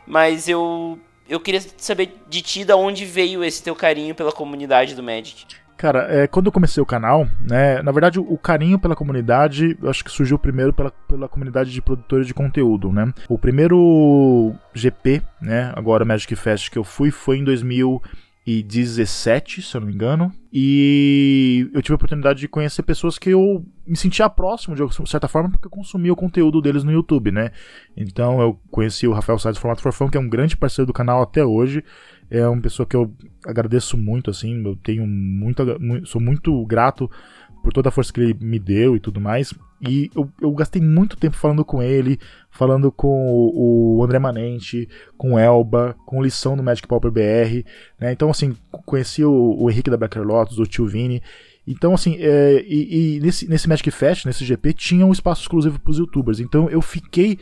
Mas eu eu queria saber de ti da onde veio esse teu carinho pela comunidade do Magic. Cara, é, quando eu comecei o canal, né, na verdade o, carinho pela comunidade, eu acho que surgiu primeiro pela, pela comunidade de produtores de conteúdo, né. O primeiro GP, né, agora Magic Fest que eu fui foi em 2000 2017, se eu não me engano. E eu tive a oportunidade de conhecer pessoas que eu me sentia próximo de certa forma porque eu consumia o conteúdo deles no YouTube, né? Então eu conheci o Rafael Sainz do Formato Forfão, que é um grande parceiro do canal até hoje. É uma pessoa que eu agradeço muito, assim, eu tenho muito, sou muito grato por toda a força que ele me deu e tudo mais. E eu, eu gastei muito tempo falando com ele, falando com o, o André Manente, com Elba, com Lição no Magic Pauper BR. Né? Então, assim, conheci o, o Henrique da Blacker Lotus, o Tio Vini. Então, assim, é, e, e, nesse, nesse Magic Fest, nesse GP, tinha um espaço exclusivo para os youtubers. Então, eu fiquei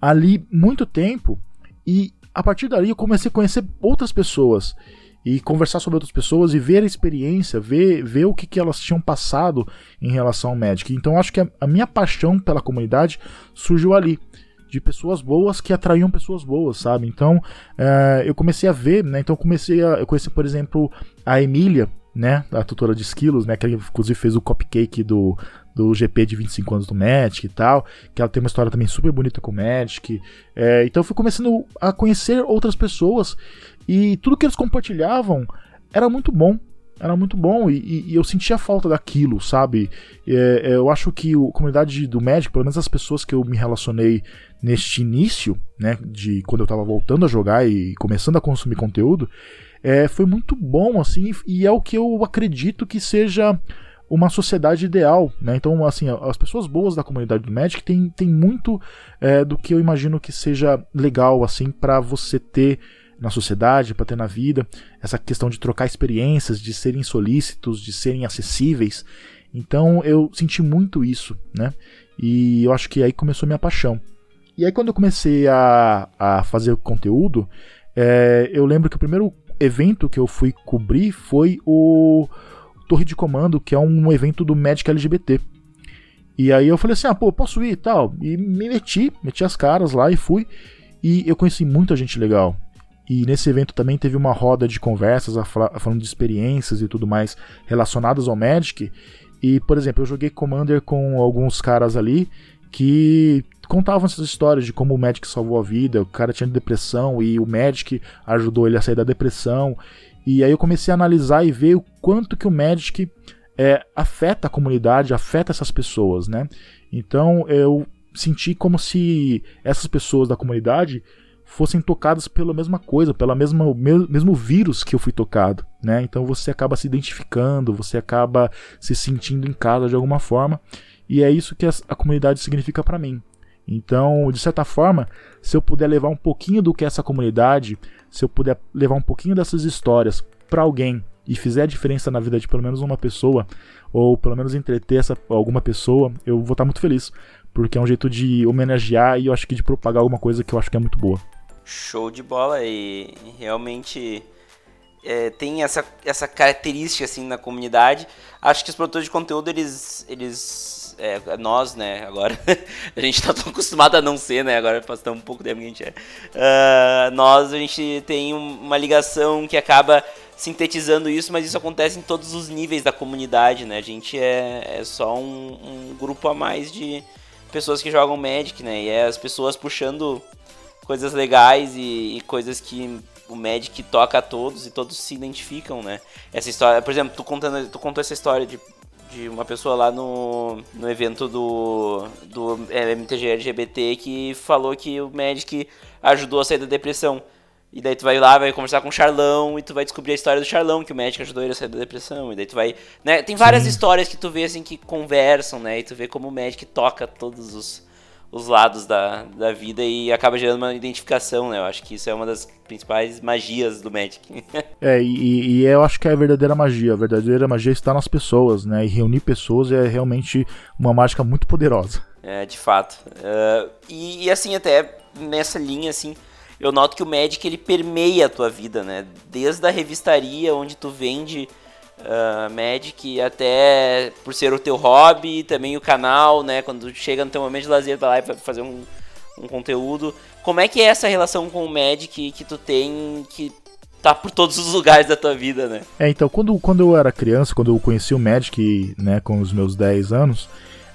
ali muito tempo e a partir dali eu comecei a conhecer outras pessoas e conversar sobre outras pessoas e ver a experiência, ver, ver o que, que elas tinham passado em relação ao Magic. Então acho que a, a minha paixão pela comunidade surgiu ali. De pessoas boas que atraíam pessoas boas, sabe? Então é, eu comecei a ver, né? Então eu comecei a. Eu conheci, por exemplo, a Emília, né? A tutora de esquilos, né? Que inclusive fez o cupcake do, do GP de 25 anos do Magic e tal, que ela tem uma história também super bonita com o Magic. É, então eu fui começando a conhecer outras pessoas e tudo que eles compartilhavam era muito bom. Era muito bom e, e eu sentia falta daquilo, sabe? É, é, eu acho que a comunidade do Magic, pelo menos as pessoas que eu me relacionei neste início, né, de quando eu tava voltando a jogar e começando a consumir conteúdo, é, foi muito bom, assim, e é o que eu acredito que seja uma sociedade ideal, né? Então, assim, as pessoas boas da comunidade do Magic tem, tem muito é, do que eu imagino que seja legal, assim, para você ter na sociedade, para ter na vida, essa questão de trocar experiências, de serem solícitos, de serem acessíveis. Então, eu senti muito isso, né? E eu acho que aí começou minha paixão. E aí, quando eu comecei a, a fazer conteúdo, é, eu lembro que o primeiro evento que eu fui cobrir foi o Torre de Comando, que é um evento do Magic LGBT. E aí eu falei assim, ah, pô, posso ir e tal. E me meti, meti as caras lá e fui. E eu conheci muita gente legal. E nesse evento também teve uma roda de conversas falando de experiências e tudo mais relacionadas ao Magic. E, por exemplo, eu joguei Commander com alguns caras ali que contavam essas histórias de como o Magic salvou a vida, o cara tinha depressão e o Magic ajudou ele a sair da depressão. E aí eu comecei a analisar e ver o quanto que o Magic é, afeta a comunidade, afeta essas pessoas, né? Então eu senti como se essas pessoas da comunidade fossem tocadas pela mesma coisa, pela mesma mesmo vírus que eu fui tocado, né? Então você acaba se identificando, você acaba se sentindo em casa de alguma forma, e é isso que a, a comunidade significa para mim. Então, de certa forma, se eu puder levar um pouquinho do que é essa comunidade, se eu puder levar um pouquinho dessas histórias para alguém e fizer a diferença na vida de pelo menos uma pessoa, ou pelo menos entreter essa, alguma pessoa, eu vou estar muito feliz. Porque é um jeito de homenagear e eu acho que de propagar alguma coisa que eu acho que é muito boa. Show de bola e realmente é, tem essa, essa característica assim na comunidade. Acho que os produtores de conteúdo, eles, eles é, nós, né, agora, (laughs) a gente tá tão acostumado a não ser, né, agora faz tão pouco tempo que a gente é. Uh, nós, a gente tem uma ligação que acaba sintetizando isso, mas isso acontece em todos os níveis da comunidade, né, a gente é, é só um, um grupo a mais de pessoas que jogam Magic, né, e é as pessoas puxando coisas legais e, e coisas que o Magic toca a todos e todos se identificam, né? Essa história, por exemplo, tu contando, tu contou essa história de de uma pessoa lá no, no evento do, do MTG LGBT que falou que o Magic ajudou a sair da depressão. E daí tu vai lá, vai conversar com o Charlão e tu vai descobrir a história do Charlão, que o Magic ajudou ele a sair da depressão. E daí tu vai. Né? Tem várias Sim. histórias que tu vê assim que conversam, né? E tu vê como o Magic toca todos os, os lados da, da vida e acaba gerando uma identificação, né? Eu acho que isso é uma das principais magias do Magic. (laughs) é, e, e, eu acho que é a verdadeira magia. A verdadeira magia está nas pessoas, né? E reunir pessoas é realmente uma mágica muito poderosa. É, de fato. Uh, e, e, assim, até nessa linha, assim, eu noto que o Magic ele permeia a tua vida, né? Desde a revistaria onde tu vende uh, Magic, até por ser o teu hobby, também o canal, né? Quando chega no teu momento de lazer, vai lá e fazer um, um conteúdo. Como é que é essa relação com o Magic que tu tem, que tá por todos os lugares da tua vida, né? É, então, quando, quando eu era criança, quando eu conheci o Magic, né, com os meus 10 anos,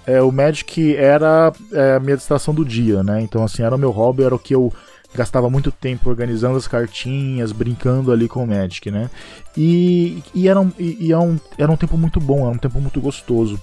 é, o Magic era é, a minha distração do dia, né? Então, assim, era o meu hobby, era o que eu gastava muito tempo organizando as cartinhas, brincando ali com o Magic, né? E, e, era, um, e, e era, um, era um tempo muito bom, era um tempo muito gostoso.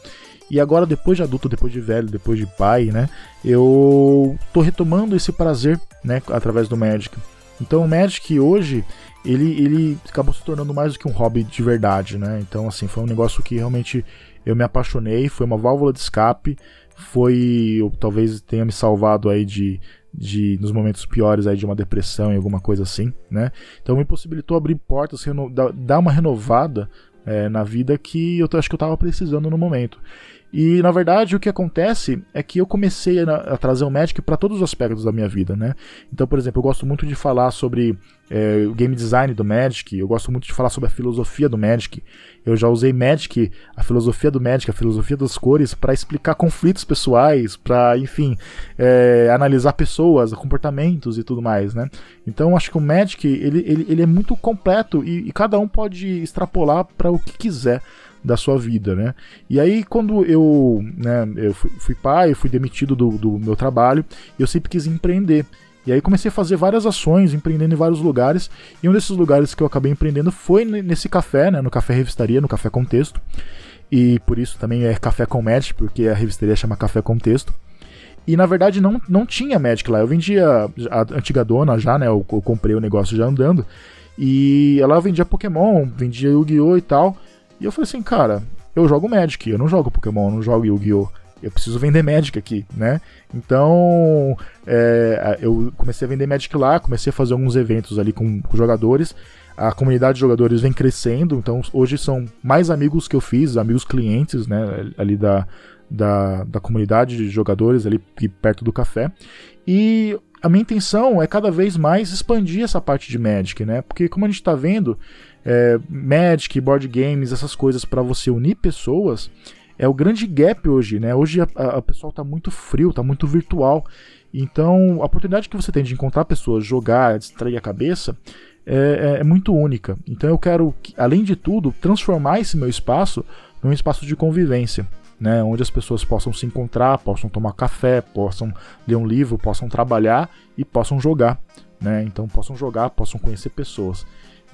E agora, depois de adulto, depois de velho, depois de pai, né? Eu tô retomando esse prazer, né? Através do Magic. Então, o Magic hoje, ele, ele acabou se tornando mais do que um hobby de verdade, né? Então, assim, foi um negócio que realmente eu me apaixonei, foi uma válvula de escape, foi, eu, talvez tenha me salvado aí de de nos momentos piores aí de uma depressão e alguma coisa assim, né? Então me possibilitou abrir portas, dar uma renovada é, na vida que eu acho que eu estava precisando no momento. E na verdade o que acontece é que eu comecei a, a trazer o Magic para todos os aspectos da minha vida, né? Então, por exemplo, eu gosto muito de falar sobre é, o game design do Magic, eu gosto muito de falar sobre a filosofia do Magic. Eu já usei Magic, a filosofia do Magic, a filosofia das cores, para explicar conflitos pessoais, para, enfim, é, analisar pessoas, comportamentos e tudo mais, né? Então, acho que o Magic ele, ele, ele é muito completo e, e cada um pode extrapolar para o que quiser da sua vida, né? E aí quando eu, né, eu fui, fui pai, eu fui demitido do, do meu trabalho, eu sempre quis empreender. E aí comecei a fazer várias ações, empreendendo em vários lugares. E um desses lugares que eu acabei empreendendo foi nesse café, né, no Café Revistaria, no Café Contexto. E por isso também é Café com Magic, porque a revistaria chama Café Contexto. E na verdade não, não tinha Magic lá. Eu vendia a antiga dona já, né? Eu, eu comprei o negócio já andando. E ela vendia Pokémon, vendia Yu-Gi-Oh! e tal. E eu falei assim, cara, eu jogo Magic, eu não jogo Pokémon, eu não jogo Yu-Gi-Oh! Eu preciso vender Magic aqui, né? Então, é, eu comecei a vender Magic lá, comecei a fazer alguns eventos ali com, com jogadores. A comunidade de jogadores vem crescendo, então hoje são mais amigos que eu fiz, amigos clientes, né? Ali da, da, da comunidade de jogadores ali perto do café. E a minha intenção é cada vez mais expandir essa parte de Magic, né? Porque como a gente está vendo, é, Magic, board games, essas coisas para você unir pessoas, é o grande gap hoje, né? Hoje a pessoal tá muito frio, tá muito virtual. Então, a oportunidade que você tem de encontrar pessoas, jogar, distrair a cabeça, é, é, é muito única. Então, eu quero, além de tudo, transformar esse meu espaço num espaço de convivência. Né, onde as pessoas possam se encontrar, possam tomar café, possam ler um livro, possam trabalhar e possam jogar. Né? Então, possam jogar, possam conhecer pessoas.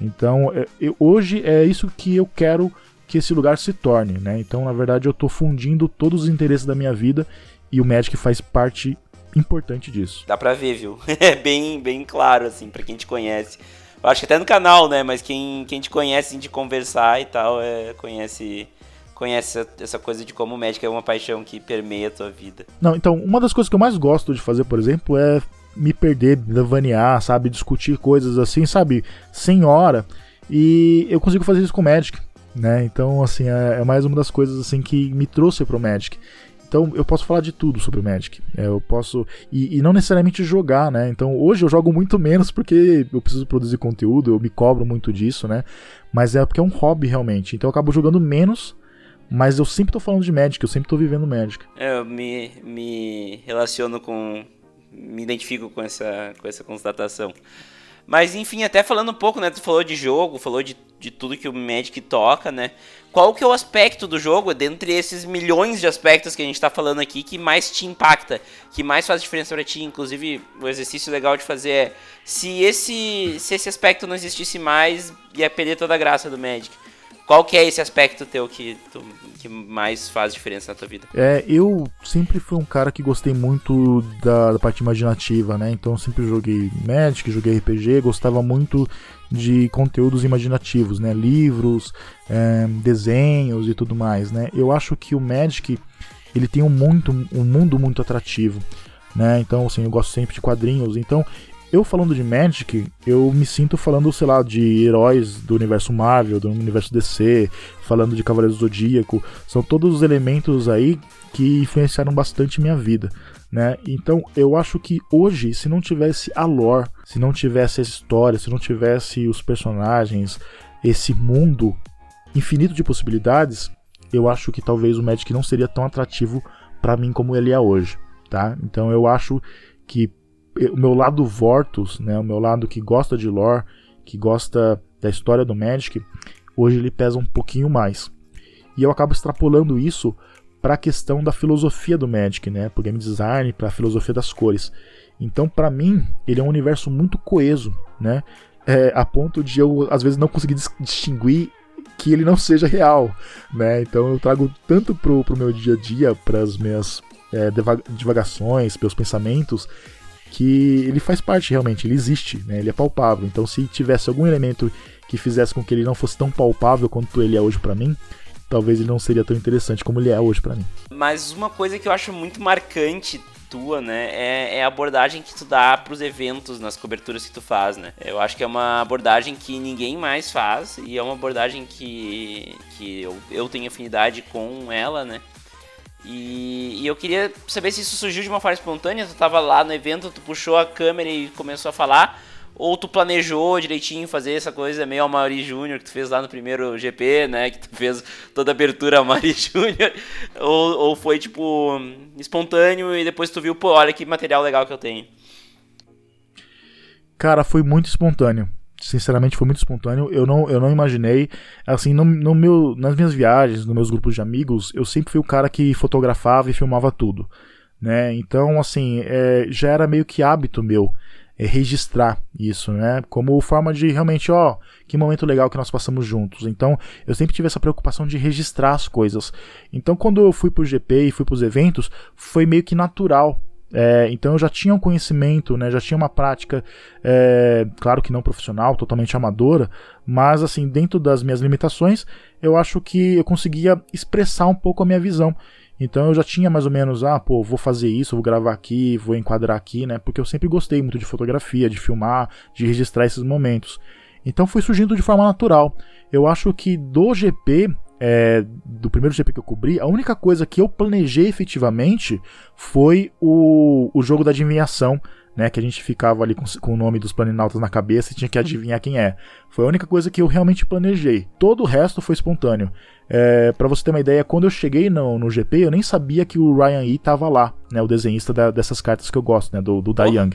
Então, é, eu, hoje é isso que eu quero que esse lugar se torne, né? Então, na verdade, eu estou fundindo todos os interesses da minha vida e o Magic faz parte importante disso. Dá pra ver, viu? (laughs) É bem, bem claro, assim, pra quem te conhece. Eu acho que até no canal, né? Mas quem, quem te conhece, assim, de conversar e tal, é, conhece conhece essa coisa de como o Magic é uma paixão que permeia a tua vida. Não, então, uma das coisas que eu mais gosto de fazer, por exemplo, é me perder, devanear, sabe? Discutir coisas assim, sabe? Sem hora. E eu consigo fazer isso com Magic, né? Então, assim, é, é mais uma das coisas assim que me trouxe pro Magic. Então eu posso falar de tudo sobre o Magic. É, eu posso. E, e, não necessariamente jogar, né? Então hoje eu jogo muito menos porque eu preciso produzir conteúdo, eu me cobro muito disso, né? Mas é porque é um hobby realmente. Então eu acabo jogando menos. Mas eu sempre tô falando de Magic, eu sempre tô vivendo Magic. É, eu me, me relaciono com me identifico com essa, com essa constatação. Mas enfim, até falando um pouco, né? Tu falou de jogo, falou de, de tudo que o Magic toca, né? Qual que é o aspecto do jogo, dentre esses milhões de aspectos que a gente tá falando aqui, que mais te impacta, que mais faz diferença para ti? Inclusive, o exercício legal de fazer é se esse, se esse aspecto não existisse mais, ia perder toda a graça do Magic. Qual que é esse aspecto teu que, tu, que mais faz diferença na tua vida? É, eu sempre fui um cara que gostei muito da, da parte imaginativa, né? Então sempre joguei Magic, joguei RPG, gostava muito de conteúdos imaginativos, né? Livros, é, desenhos e tudo mais, né? Eu acho que o Magic ele tem um, muito, um mundo muito atrativo. né? Então, assim, eu gosto sempre de quadrinhos. Então, eu falando de Magic, eu me sinto falando, sei lá, de heróis do universo Marvel, do universo DC, falando de Cavaleiros do Zodíaco. São todos os elementos aí que influenciaram bastante minha vida, né? Então, eu acho que hoje, se não tivesse a lore, se não tivesse a história, se não tivesse os personagens, esse mundo infinito de possibilidades, eu acho que talvez o Magic não seria tão atrativo para mim como ele é hoje, tá? Então, eu acho que o meu lado Vortus, né, o meu lado que gosta de lore, que gosta da história do Magic, hoje ele pesa um pouquinho mais. E eu acabo extrapolando isso para a questão da filosofia do Magic, né, para o game design, para a filosofia das cores. Então, para mim, ele é um universo muito coeso, né, é, a ponto de eu às vezes não conseguir distinguir que ele não seja real, né? Então eu trago tanto pro, pro meu dia a dia, para as minhas é, divagações, meus pensamentos, que ele faz parte realmente, ele existe, né? ele é palpável. Então, se tivesse algum elemento que fizesse com que ele não fosse tão palpável quanto ele é hoje para mim, talvez ele não seria tão interessante como ele é hoje para mim. Mas uma coisa que eu acho muito marcante tua, né, é, é, a abordagem que tu dá pros eventos nas coberturas que tu faz, né? Eu acho que é uma abordagem que ninguém mais faz e é uma abordagem que, que eu, eu tenho afinidade com ela, né? E, e, eu queria saber se isso surgiu de uma forma espontânea. Tu tava lá no evento, tu puxou a câmera e começou a falar, ou tu planejou direitinho fazer essa coisa meio Amari Júnior que tu fez lá no primeiro GP, né? Que tu fez toda a abertura (laughs) Amari Júnior, ou, ou foi tipo espontâneo e depois tu viu, pô, olha que material legal que eu tenho. Cara, foi muito espontâneo sinceramente foi muito espontâneo. Eu não, eu não imaginei. Assim, no, no, meu, nas minhas viagens, nos meus grupos de amigos, eu sempre fui o cara que fotografava e filmava tudo. Né? Então, assim, é, já era meio que hábito meu é, registrar isso, né? Como forma de realmente, ó, que momento legal que nós passamos juntos. Então, eu sempre tive essa preocupação de registrar as coisas. Então, quando eu fui pro GP e fui pros eventos, foi meio que natural é, então eu já tinha um conhecimento, né, já tinha uma prática, é, claro que não profissional, totalmente amadora, mas assim, dentro das minhas limitações, eu acho que eu conseguia expressar um pouco a minha visão. Então eu já tinha mais ou menos, ah, pô, vou fazer isso, vou gravar aqui, vou enquadrar aqui, né? Porque eu sempre gostei muito de fotografia, de filmar, de registrar esses momentos. Então foi surgindo de forma natural. Eu acho que do GP é, do primeiro GP que eu cobri, a única coisa que eu planejei efetivamente foi o, o jogo da adivinhação, né? Que a gente ficava ali com, com o nome dos planinautas na cabeça e tinha que adivinhar quem é. Foi a única coisa que eu realmente planejei. Todo o resto foi espontâneo. É, para você ter uma ideia, quando eu cheguei no, no GP, eu nem sabia que o Ryan E tava lá, né? O desenhista da, dessas cartas que eu gosto, né? Do, do Da oh. Young.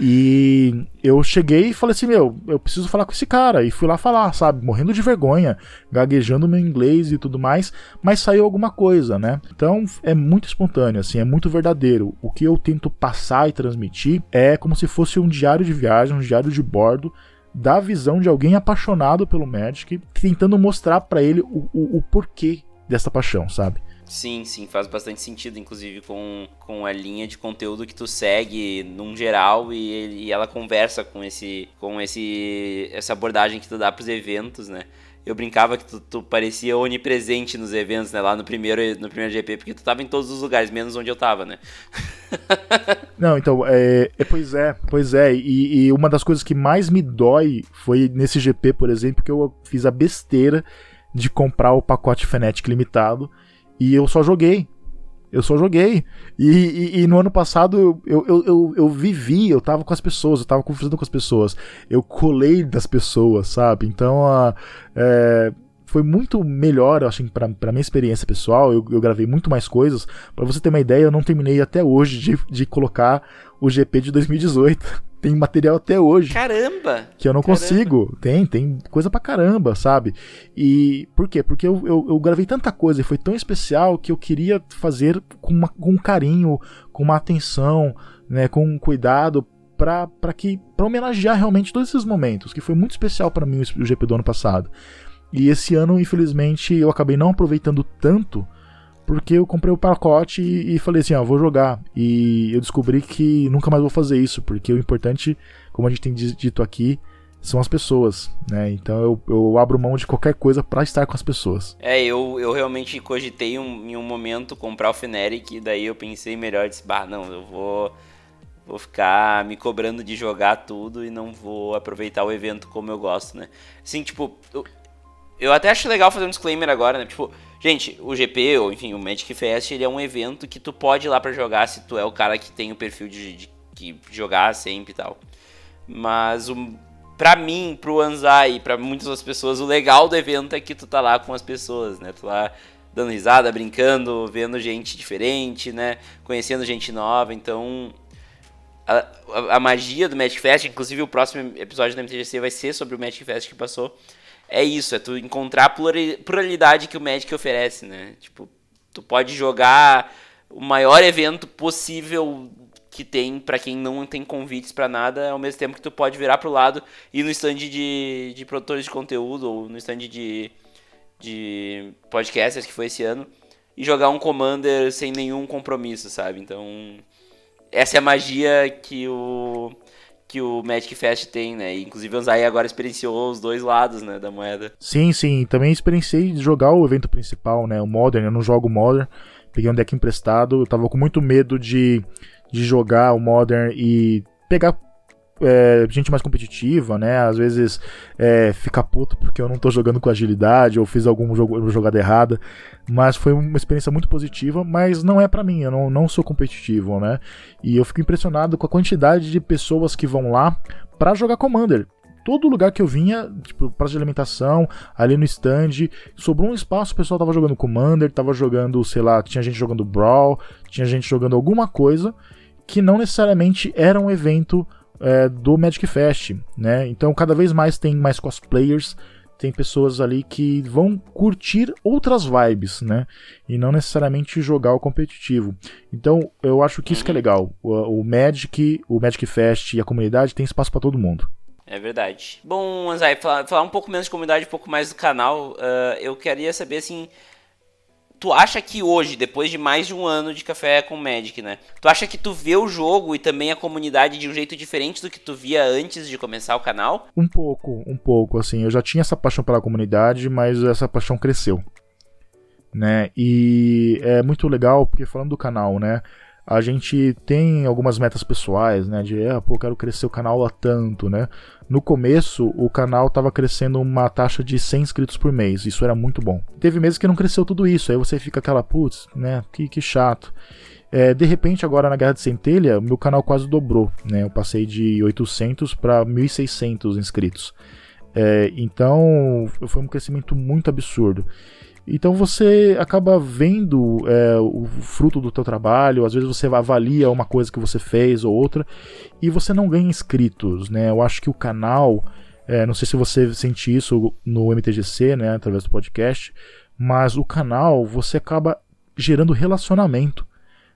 E eu cheguei e falei assim, meu, eu preciso falar com esse cara. E fui lá falar, sabe? Morrendo de vergonha, gaguejando meu inglês e tudo mais, mas saiu alguma coisa, né? Então é muito espontâneo, assim, é muito verdadeiro. O que eu tento passar e transmitir é como se fosse um diário de viagem, um diário de bordo da visão de alguém apaixonado pelo Magic, tentando mostrar para ele o, o, o, porquê dessa paixão, sabe? Sim, sim, faz bastante sentido, inclusive, com, com a linha de conteúdo que tu segue num geral e, e ela conversa com esse com esse essa abordagem que tu dá pros eventos, né? Eu brincava que tu, tu, parecia onipresente nos eventos, né? Lá no primeiro, no primeiro GP, porque tu tava em todos os lugares, menos onde eu tava, né? (laughs) Não, então, é, é, pois é, pois é. E, e, uma das coisas que mais me dói foi nesse GP, por exemplo, que eu fiz a besteira de comprar o pacote Fnatic limitado e eu só joguei. Eu só joguei. E, e, e, no ano passado eu, eu, eu, eu, vivi, eu tava com as pessoas, eu tava conversando com as pessoas. Eu colei das pessoas, sabe? Então uh, é, foi muito melhor, eu acho, pra, pra minha experiência pessoal. Eu, eu gravei muito mais coisas. para você ter uma ideia, eu não terminei até hoje de, de colocar o GP de 2018 tem material até hoje. Caramba! Que eu não caramba. consigo. Tem, tem coisa pra caramba, sabe? E por quê? Porque eu, eu, eu, gravei tanta coisa e foi tão especial que eu queria fazer com, uma, com um carinho, com uma atenção, né, com um cuidado para que para homenagear realmente todos esses momentos, que foi muito especial para mim o GP do ano passado. E esse ano, infelizmente, eu acabei não aproveitando tanto porque eu comprei o pacote e, e falei assim, ó, vou jogar. E eu descobri que nunca mais vou fazer isso, porque o importante, como a gente tem dito aqui, são as pessoas, né? Então eu, eu abro mão de qualquer coisa para estar com as pessoas. É, eu, eu realmente cogitei um, em um momento comprar o Feneric, daí eu pensei melhor, disse, bah, não, eu vou vou ficar me cobrando de jogar tudo e não vou aproveitar o evento como eu gosto, né? Assim, tipo, eu, eu até acho legal fazer um disclaimer agora, né? Tipo, gente, o GP, ou enfim, o Magic Fest, ele é um evento que tu pode ir lá para jogar se tu é o cara que tem o perfil de, de, jogar sempre e tal. Mas o, pra mim, pro Anzai e pra muitas outras pessoas, o legal do evento é que tu tá lá com as pessoas, né? Tu lá dando risada, brincando, vendo gente diferente, né? Conhecendo gente nova, então a, a, a, magia do Magic Fest, inclusive o próximo episódio da MTGC vai ser sobre o Magic Fest que passou. É isso, é tu encontrar a pluralidade que o Magic oferece, né? Tipo, tu pode jogar o maior evento possível que tem para quem não tem convites para nada, ao mesmo tempo que tu pode virar pro lado e no stand de, de produtores de conteúdo ou no stand de, de podcasters que foi esse ano e jogar um Commander sem nenhum compromisso, sabe? Então, essa é a magia que o que o Magic Fest tem, né? Inclusive o Zay agora experienciou os dois lados, né, da moeda. Sim, sim. Também experienciei jogar o evento principal, né? O Modern. Eu não jogo Modern. Peguei um deck emprestado. Eu tava com muito medo de, de jogar o Modern e pegar é, gente mais competitiva, né? Às vezes é, fica puto porque eu não tô jogando com agilidade ou fiz alguma jogo, jogada errada. Mas foi uma experiência muito positiva, mas não é para mim, eu não, não sou competitivo, né? E eu fico impressionado com a quantidade de pessoas que vão lá para jogar Commander todo lugar que eu vinha, tipo, praça de alimentação, ali no stand, sobrou um espaço, o pessoal tava jogando Commander, tava jogando, sei lá, tinha gente jogando Brawl, tinha gente jogando alguma coisa que não necessariamente era um evento é, do Magic Fest, né? Então cada vez mais tem mais cosplayers, tem pessoas ali que vão curtir outras vibes, né? E não necessariamente jogar o competitivo. Então eu acho que isso que é legal. O, o Magic, o Magic Fest e a comunidade tem espaço para todo mundo. É verdade. Bom, Anzai, falar, falar, um pouco menos de comunidade, um pouco mais do canal. Uh, eu queria saber assim tu acha que hoje, depois de mais de um ano de café com Magic, né? Tu acha que tu vê o jogo e também a comunidade de um jeito diferente do que tu via antes de começar o canal? Um pouco, um pouco, assim. Eu já tinha essa paixão pela comunidade, mas essa paixão cresceu. Né? E é muito legal, porque falando do canal, né? A gente tem algumas metas pessoais, né? De, ah, pô, quero crescer o canal a tanto, né? No começo, o canal estava crescendo uma taxa de 100 inscritos por mês, isso era muito bom. Teve meses que não cresceu tudo isso, aí você fica aquela, putz, né? Que, que chato. É, de repente, agora na Guerra de Centelha, meu canal quase dobrou, né? Eu passei de 800 para 1.600 inscritos. É, então, foi um crescimento muito absurdo. Então você acaba vendo é, o fruto do teu trabalho, às vezes você avalia uma coisa que você fez ou outra, e você não ganha inscritos, né? Eu acho que o canal, é, não sei se você sente isso no MTGC, né, através do podcast, mas o canal você acaba gerando relacionamento,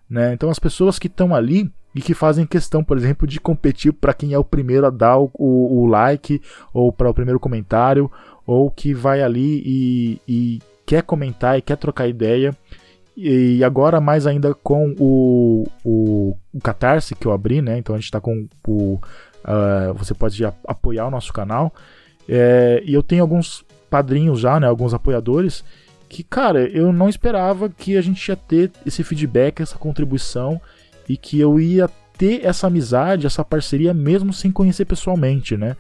né? Então as pessoas que estão ali e que fazem questão, por exemplo, de competir para quem é o primeiro a dar o, o, o like ou para o primeiro comentário ou que vai ali e, e quer comentar e quer trocar ideia. E agora mais ainda com o, o, o Catarse que eu abri, né? Então a gente está com o. Uh, você pode apoiar o nosso canal. É, e eu tenho alguns padrinhos já, né? Alguns apoiadores. Que, cara, eu não esperava que a gente ia ter esse feedback, essa contribuição. E que eu ia ter essa amizade, essa parceria, mesmo sem conhecer pessoalmente, né?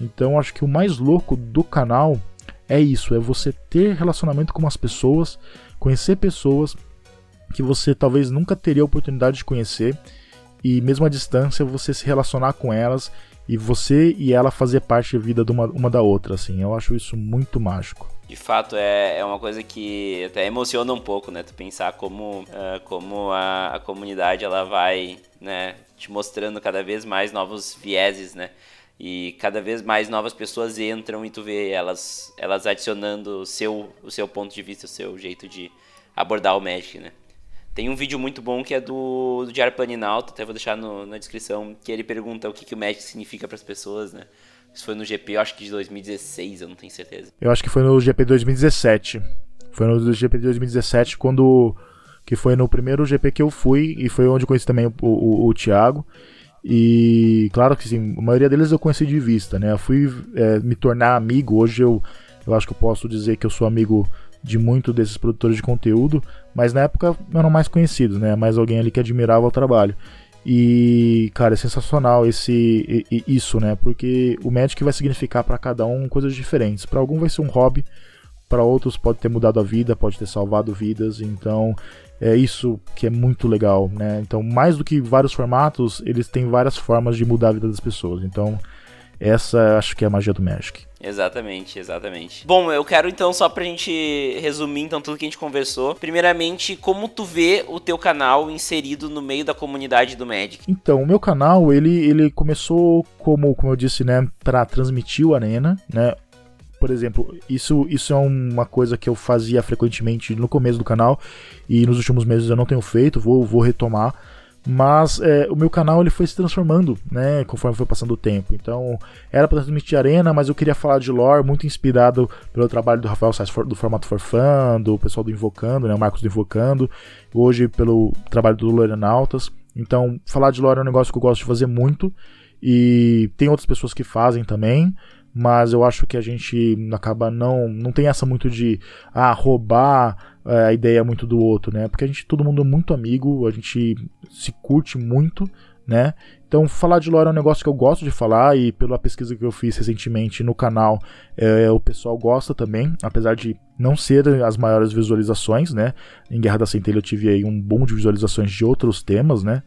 Então acho que o mais louco do canal é isso, é você ter relacionamento com as pessoas, conhecer pessoas que você talvez nunca teria a oportunidade de conhecer e mesmo à distância você se relacionar com elas e você e ela fazer parte da vida de uma, uma da outra, assim. Eu acho isso muito mágico. De fato, é, é uma coisa que até emociona um pouco, né? Tu pensar como, uh, como a, a comunidade ela vai, né, te mostrando cada vez mais novos vieses, né? E cada vez mais novas pessoas entram e tu vê elas elas adicionando o seu o seu ponto de vista, o seu jeito de abordar o Magic, né? Tem um vídeo muito bom que é do, do Diário Planinalto, até vou deixar no, na descrição, que ele pergunta o que, que o Magic significa para as pessoas, né? Isso foi no GP, eu acho que de 2016, eu não tenho certeza. Eu acho que foi no GP 2017. Foi no GP 2017, quando. Que foi no primeiro GP que eu fui, e foi onde eu conheci também o, o, o Thiago. E claro que sim, a maioria deles eu conheci de vista, né? Eu fui é, me tornar amigo, hoje eu, eu acho que eu posso dizer que eu sou amigo de muito desses produtores de conteúdo, mas na época eram mais conhecidos, né? Mais alguém ali que admirava o trabalho. E, cara, é sensacional esse isso, né? Porque o Magic vai significar para cada um coisas diferentes. Para algum vai ser um hobby, para outros pode ter mudado a vida, pode ter salvado vidas. Então, é isso que é muito legal, né? Então, mais do que vários formatos, eles têm várias formas de mudar a vida das pessoas. Então, essa acho que é a magia do Magic. Exatamente, exatamente. Bom, eu quero então, só pra gente resumir então tudo que a gente conversou. Primeiramente, como tu vê o teu canal inserido no meio da comunidade do Magic? Então, o meu canal, ele, ele começou como, como eu disse, né, pra transmitir o Arena, né? Por exemplo, isso, isso é uma coisa que eu fazia frequentemente no começo do canal e nos últimos meses eu não tenho feito, vou, vou retomar mas é, o meu canal ele foi se transformando, né, conforme foi passando o tempo. Então, era para transmitir arena, mas eu queria falar de lore, muito inspirado pelo trabalho do Rafael Sainz do Formato For Fun, do pessoal do Invocando, né, o Marcos do Invocando, hoje pelo trabalho do Lorenautas. Então, falar de lore é um negócio que eu gosto de fazer muito, e tem outras pessoas que fazem também, mas eu acho que a gente acaba não não tem essa muito de ah, roubar é, a ideia muito do outro, né? Porque a gente todo mundo é muito amigo, a gente se curte muito, né? Então falar de lore é um negócio que eu gosto de falar e pela pesquisa que eu fiz recentemente no canal, é, o pessoal gosta também, apesar de não ser as maiores visualizações, né? Em Guerra da Centelha eu tive aí um bom de visualizações de outros temas, né?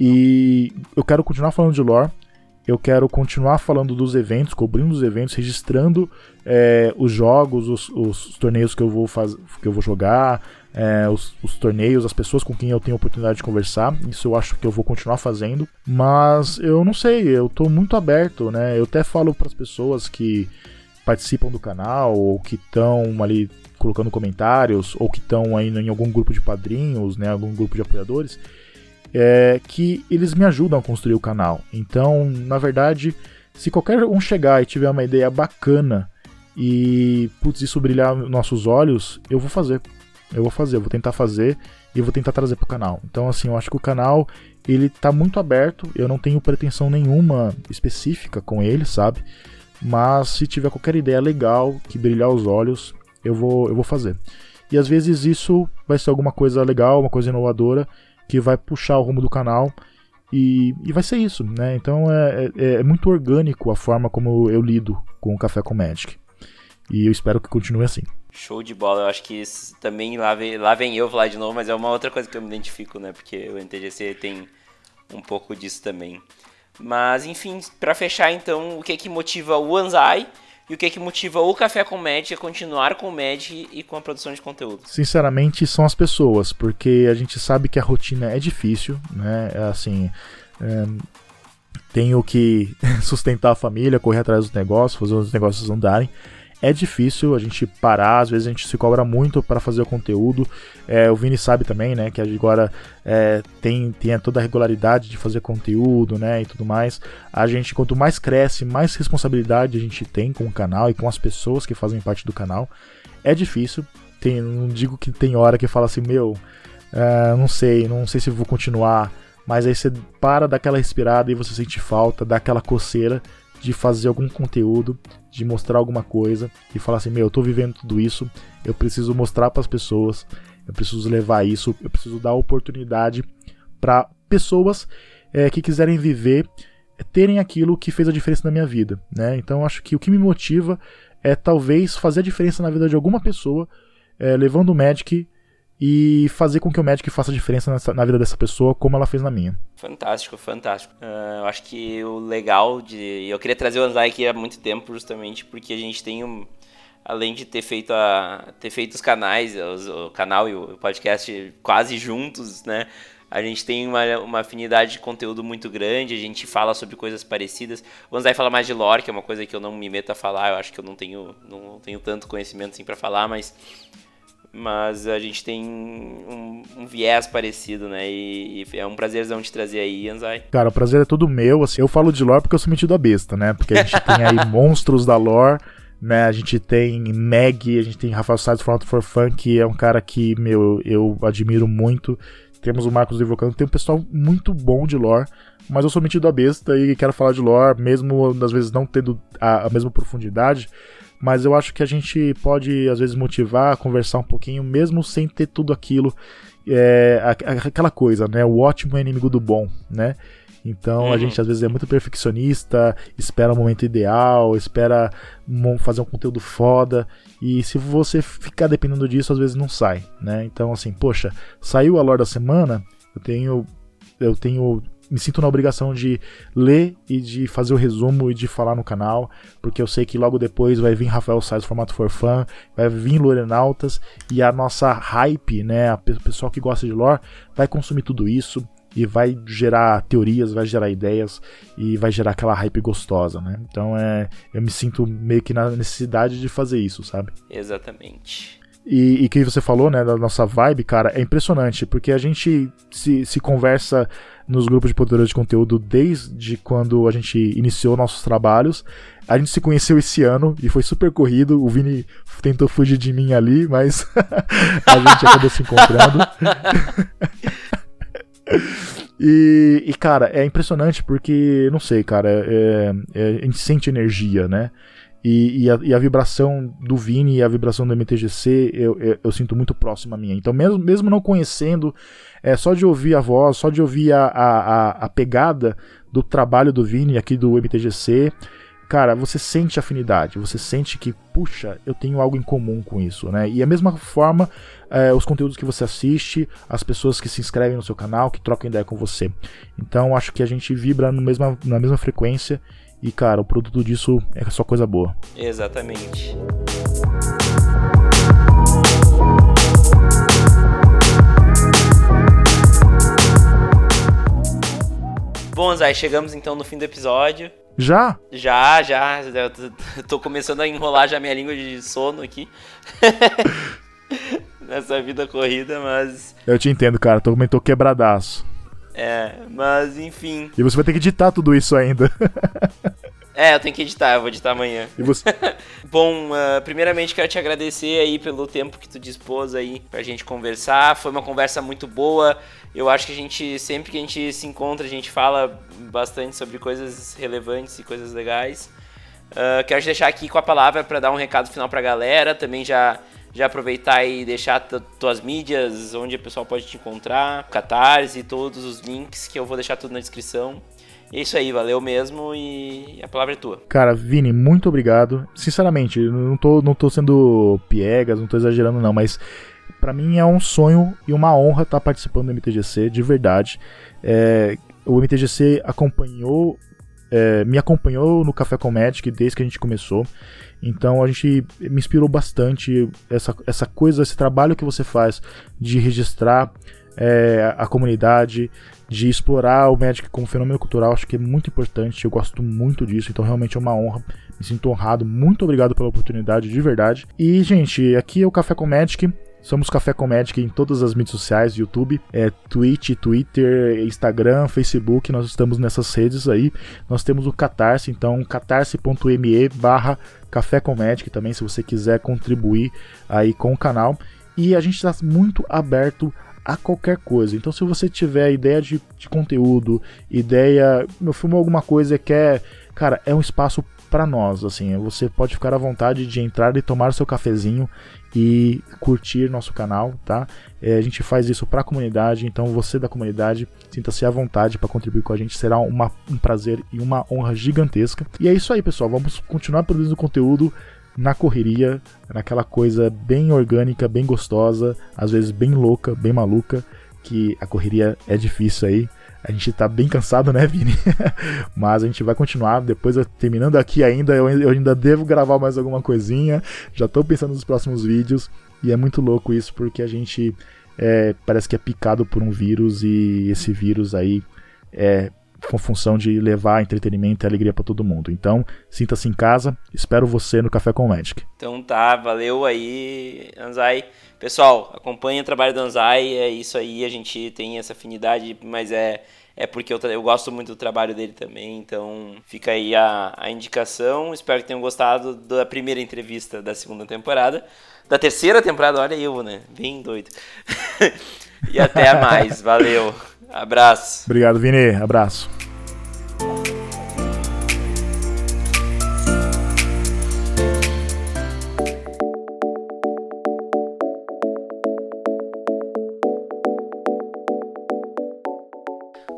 E eu quero continuar falando de lore, eu quero continuar falando dos eventos, cobrindo os eventos, registrando é, os jogos, os, os, torneios que eu vou, faz, que eu vou jogar, é, os, os, torneios, as pessoas com quem eu tenho oportunidade de conversar. Isso eu acho que eu vou continuar fazendo. Mas eu não sei, eu estou muito aberto, né? Eu até falo para as pessoas que participam do canal ou que estão ali colocando comentários ou que estão aí em algum grupo de padrinhos, né? Algum grupo de apoiadores é, que eles me ajudam a construir o canal. Então, na verdade, se qualquer um chegar e tiver uma ideia bacana e putz, isso brilhar nossos olhos, eu vou fazer. Eu vou fazer, eu vou tentar fazer e vou tentar trazer pro canal. Então, assim, eu acho que o canal ele tá muito aberto, eu não tenho pretensão nenhuma específica com ele, sabe? Mas se tiver qualquer ideia legal que brilhar os olhos, eu vou, eu vou fazer. E às vezes isso vai ser alguma coisa legal, uma coisa inovadora, que vai puxar o rumo do canal. E, e vai ser isso, né? Então é, é, é, muito orgânico a forma como eu lido com o Café com Magic. E eu espero que continue assim. Show de bola, eu acho que também lá vem, lá vem eu falar de novo, mas é uma outra coisa que eu me identifico, né? Porque o NTGC tem um pouco disso também. Mas enfim, para fechar então, o que é que motiva o Anzai e o que é que motiva o Café com Magic a continuar com o Magic e com a produção de conteúdo? Sinceramente, são as pessoas, porque a gente sabe que a rotina é difícil, né? É assim, é, tenho que (laughs) sustentar a família, correr atrás dos negócios, fazer os negócios andarem é difícil a gente parar, às vezes a gente se cobra muito para fazer o conteúdo. É, o Vini sabe também, né, que agora é, tem, tem toda a regularidade de fazer conteúdo, né, e tudo mais. A gente, quanto mais cresce, mais responsabilidade a gente tem com o canal e com as pessoas que fazem parte do canal. É difícil, tem, não digo que tem hora que fala assim, meu, é, não sei, não sei se vou continuar, mas aí você para daquela respirada e você sente falta, dá aquela coceira de fazer algum conteúdo, de mostrar alguma coisa e falar assim: meu, eu tô vivendo tudo isso, eu preciso mostrar para as pessoas, eu preciso levar isso, eu preciso dar oportunidade para pessoas é, que quiserem viver, terem aquilo que fez a diferença na minha vida, né? Então acho que o que me motiva é talvez fazer a diferença na vida de alguma pessoa, é, levando o Magic e fazer com que o Magic faça diferença nessa, na vida dessa pessoa, como ela fez na minha. Fantástico, fantástico. Uh, eu acho que o legal de. Eu queria trazer o Anzai aqui há muito tempo, justamente porque a gente tem um. Além de ter feito, a, ter feito os canais, os, o canal e o podcast quase juntos, né? A gente tem uma, uma afinidade de conteúdo muito grande, a gente fala sobre coisas parecidas. O Anzai fala mais de lore, que é uma coisa que eu não me meto a falar, eu acho que eu não tenho, não tenho tanto conhecimento assim para falar, mas mas a gente tem um, um viés parecido, né? E, e, é um prazerzão te trazer aí, Anzai. Cara, o prazer é todo meu. Assim, eu falo de lore porque eu sou metido a besta, né? Porque a gente tem aí (laughs) monstros da lore, né? A gente tem Meg, a gente tem Rafael Sides for for Fun, que é um cara que, meu, eu admiro muito. temos o Marcos Invocando, tem um pessoal muito bom de lore, mas eu sou metido a besta e quero falar de lore, mesmo às vezes não tendo a, a mesma profundidade, mas eu acho que a gente pode às vezes motivar, conversar um pouquinho, mesmo sem ter tudo aquilo, é, aquela coisa, né? O ótimo é inimigo do bom, né? Então uhum. a gente às vezes é muito perfeccionista, espera o momento ideal, espera fazer um conteúdo foda. E se você ficar dependendo disso, às vezes não sai, né? Então, assim, poxa, saiu a lore da semana, eu tenho. Eu tenho. Me sinto na obrigação de ler e de fazer o resumo e de falar no canal, porque eu sei que logo depois vai vir Rafael Sais formato for fã, vai vir Lorenautas e a nossa hype, né? O pessoal que gosta de lore vai consumir tudo isso e vai gerar teorias, vai gerar ideias e vai gerar aquela hype gostosa, né? Então é, eu me sinto meio que na necessidade de fazer isso, sabe? Exatamente. E, e que você falou, né, da nossa vibe, cara, é impressionante, porque a gente se, se conversa nos grupos de produtores de conteúdo desde quando a gente iniciou nossos trabalhos. A gente se conheceu esse ano e foi super corrido. O Vini tentou fugir de mim ali, mas (laughs) a gente acabou se encontrando. (laughs) E, e, cara, é impressionante porque, não sei, cara, é, é, a gente sente energia, né? E, e, a, e, a, vibração do Vini e a vibração do MTGC eu, eu, eu, sinto muito próxima a minha. Então, mesmo, mesmo não conhecendo, é só de ouvir a voz, só de ouvir a, a, a pegada do trabalho do Vini aqui do MTGC, cara, você sente afinidade, você sente que, puxa, eu tenho algo em comum com isso, né? E a mesma forma, é, os conteúdos que você assiste, as pessoas que se inscrevem no seu canal, que trocam ideia com você. Então, acho que a gente vibra no mesma, na mesma frequência e, cara, o produto disso é só coisa boa. Exatamente. Bom, Zay, chegamos então no fim do episódio. Já? Já, já. Eu tô começando a enrolar já minha língua de sono aqui. (laughs) Nessa vida corrida, mas. Eu te entendo, cara. Tô, tô quebradaço. É, mas enfim. E você vai ter que editar tudo isso ainda. (laughs) É, eu tenho que editar, eu vou editar amanhã. E você? (laughs) Bom, uh, primeiramente quero te agradecer aí pelo tempo que tu dispôs aí pra gente conversar. Foi uma conversa muito boa. Eu acho que a gente, sempre que a gente se encontra, a gente fala bastante sobre coisas relevantes e coisas legais. Uh, quero te deixar aqui com a palavra para dar um recado final pra galera. Também já, já aproveitar e deixar tuas mídias, onde o pessoal pode te encontrar, Catarse, todos os links que eu vou deixar tudo na descrição. É isso aí, valeu mesmo e a palavra é tua. Cara, Vini, muito obrigado. Sinceramente, não tô, não tô sendo piegas, não tô exagerando não, mas para mim é um sonho e uma honra estar tá participando do MTGC, de verdade. É, o MTGC acompanhou, é, me acompanhou no Café com Magic desde que a gente começou. Então a gente me inspirou bastante essa, essa coisa, esse trabalho que você faz de registrar é, a comunidade, de explorar o Magic como fenômeno cultural, acho que é muito importante, eu gosto muito disso, então realmente é uma honra, me sinto honrado, muito obrigado pela oportunidade, de verdade. E, gente, aqui é o Café com Magic, Somos Café com Magic em todas as mídias sociais, YouTube, é, Twitch, Twitter, Instagram, Facebook, nós estamos nessas redes aí. Nós temos o Catarse, então catarse.me barra Café com Magic também, se você quiser contribuir aí com o canal. E a gente está muito aberto a qualquer coisa. Então, se você tiver ideia de, de conteúdo, ideia, meu filme alguma coisa quer, cara, é um espaço para nós, assim, você pode ficar à vontade de entrar e tomar seu cafezinho e curtir nosso canal, tá? É, a gente faz isso para a comunidade, então você da comunidade sinta-se à vontade para contribuir com a gente, será uma, um prazer e uma honra gigantesca. E é isso aí, pessoal, vamos continuar produzindo conteúdo na correria, naquela coisa bem orgânica, bem gostosa, às vezes bem louca, bem maluca, que a correria é difícil aí. A gente tá bem cansado, né, Vini? (laughs) Mas a gente vai continuar. Depois, terminando aqui ainda, eu, eu ainda devo gravar mais alguma coisinha. Já tô pensando nos próximos vídeos. E é muito louco isso, porque a gente é, parece que é picado por um vírus e esse vírus aí é com função de levar entretenimento e alegria para todo mundo. Então, sinta-se em casa, espero você no Café com Magic. Então tá, valeu aí, Anzai. Pessoal, acompanhe o trabalho do Anzai, é isso aí, a gente tem essa afinidade, mas é é porque eu, eu gosto muito do trabalho dele também, então fica aí a, a indicação. Espero que tenham gostado da primeira entrevista da segunda temporada. Da terceira temporada, olha eu, né? Bem doido. (laughs) e até mais. Valeu. (laughs) Abraço. Obrigado, Vini. Abraço.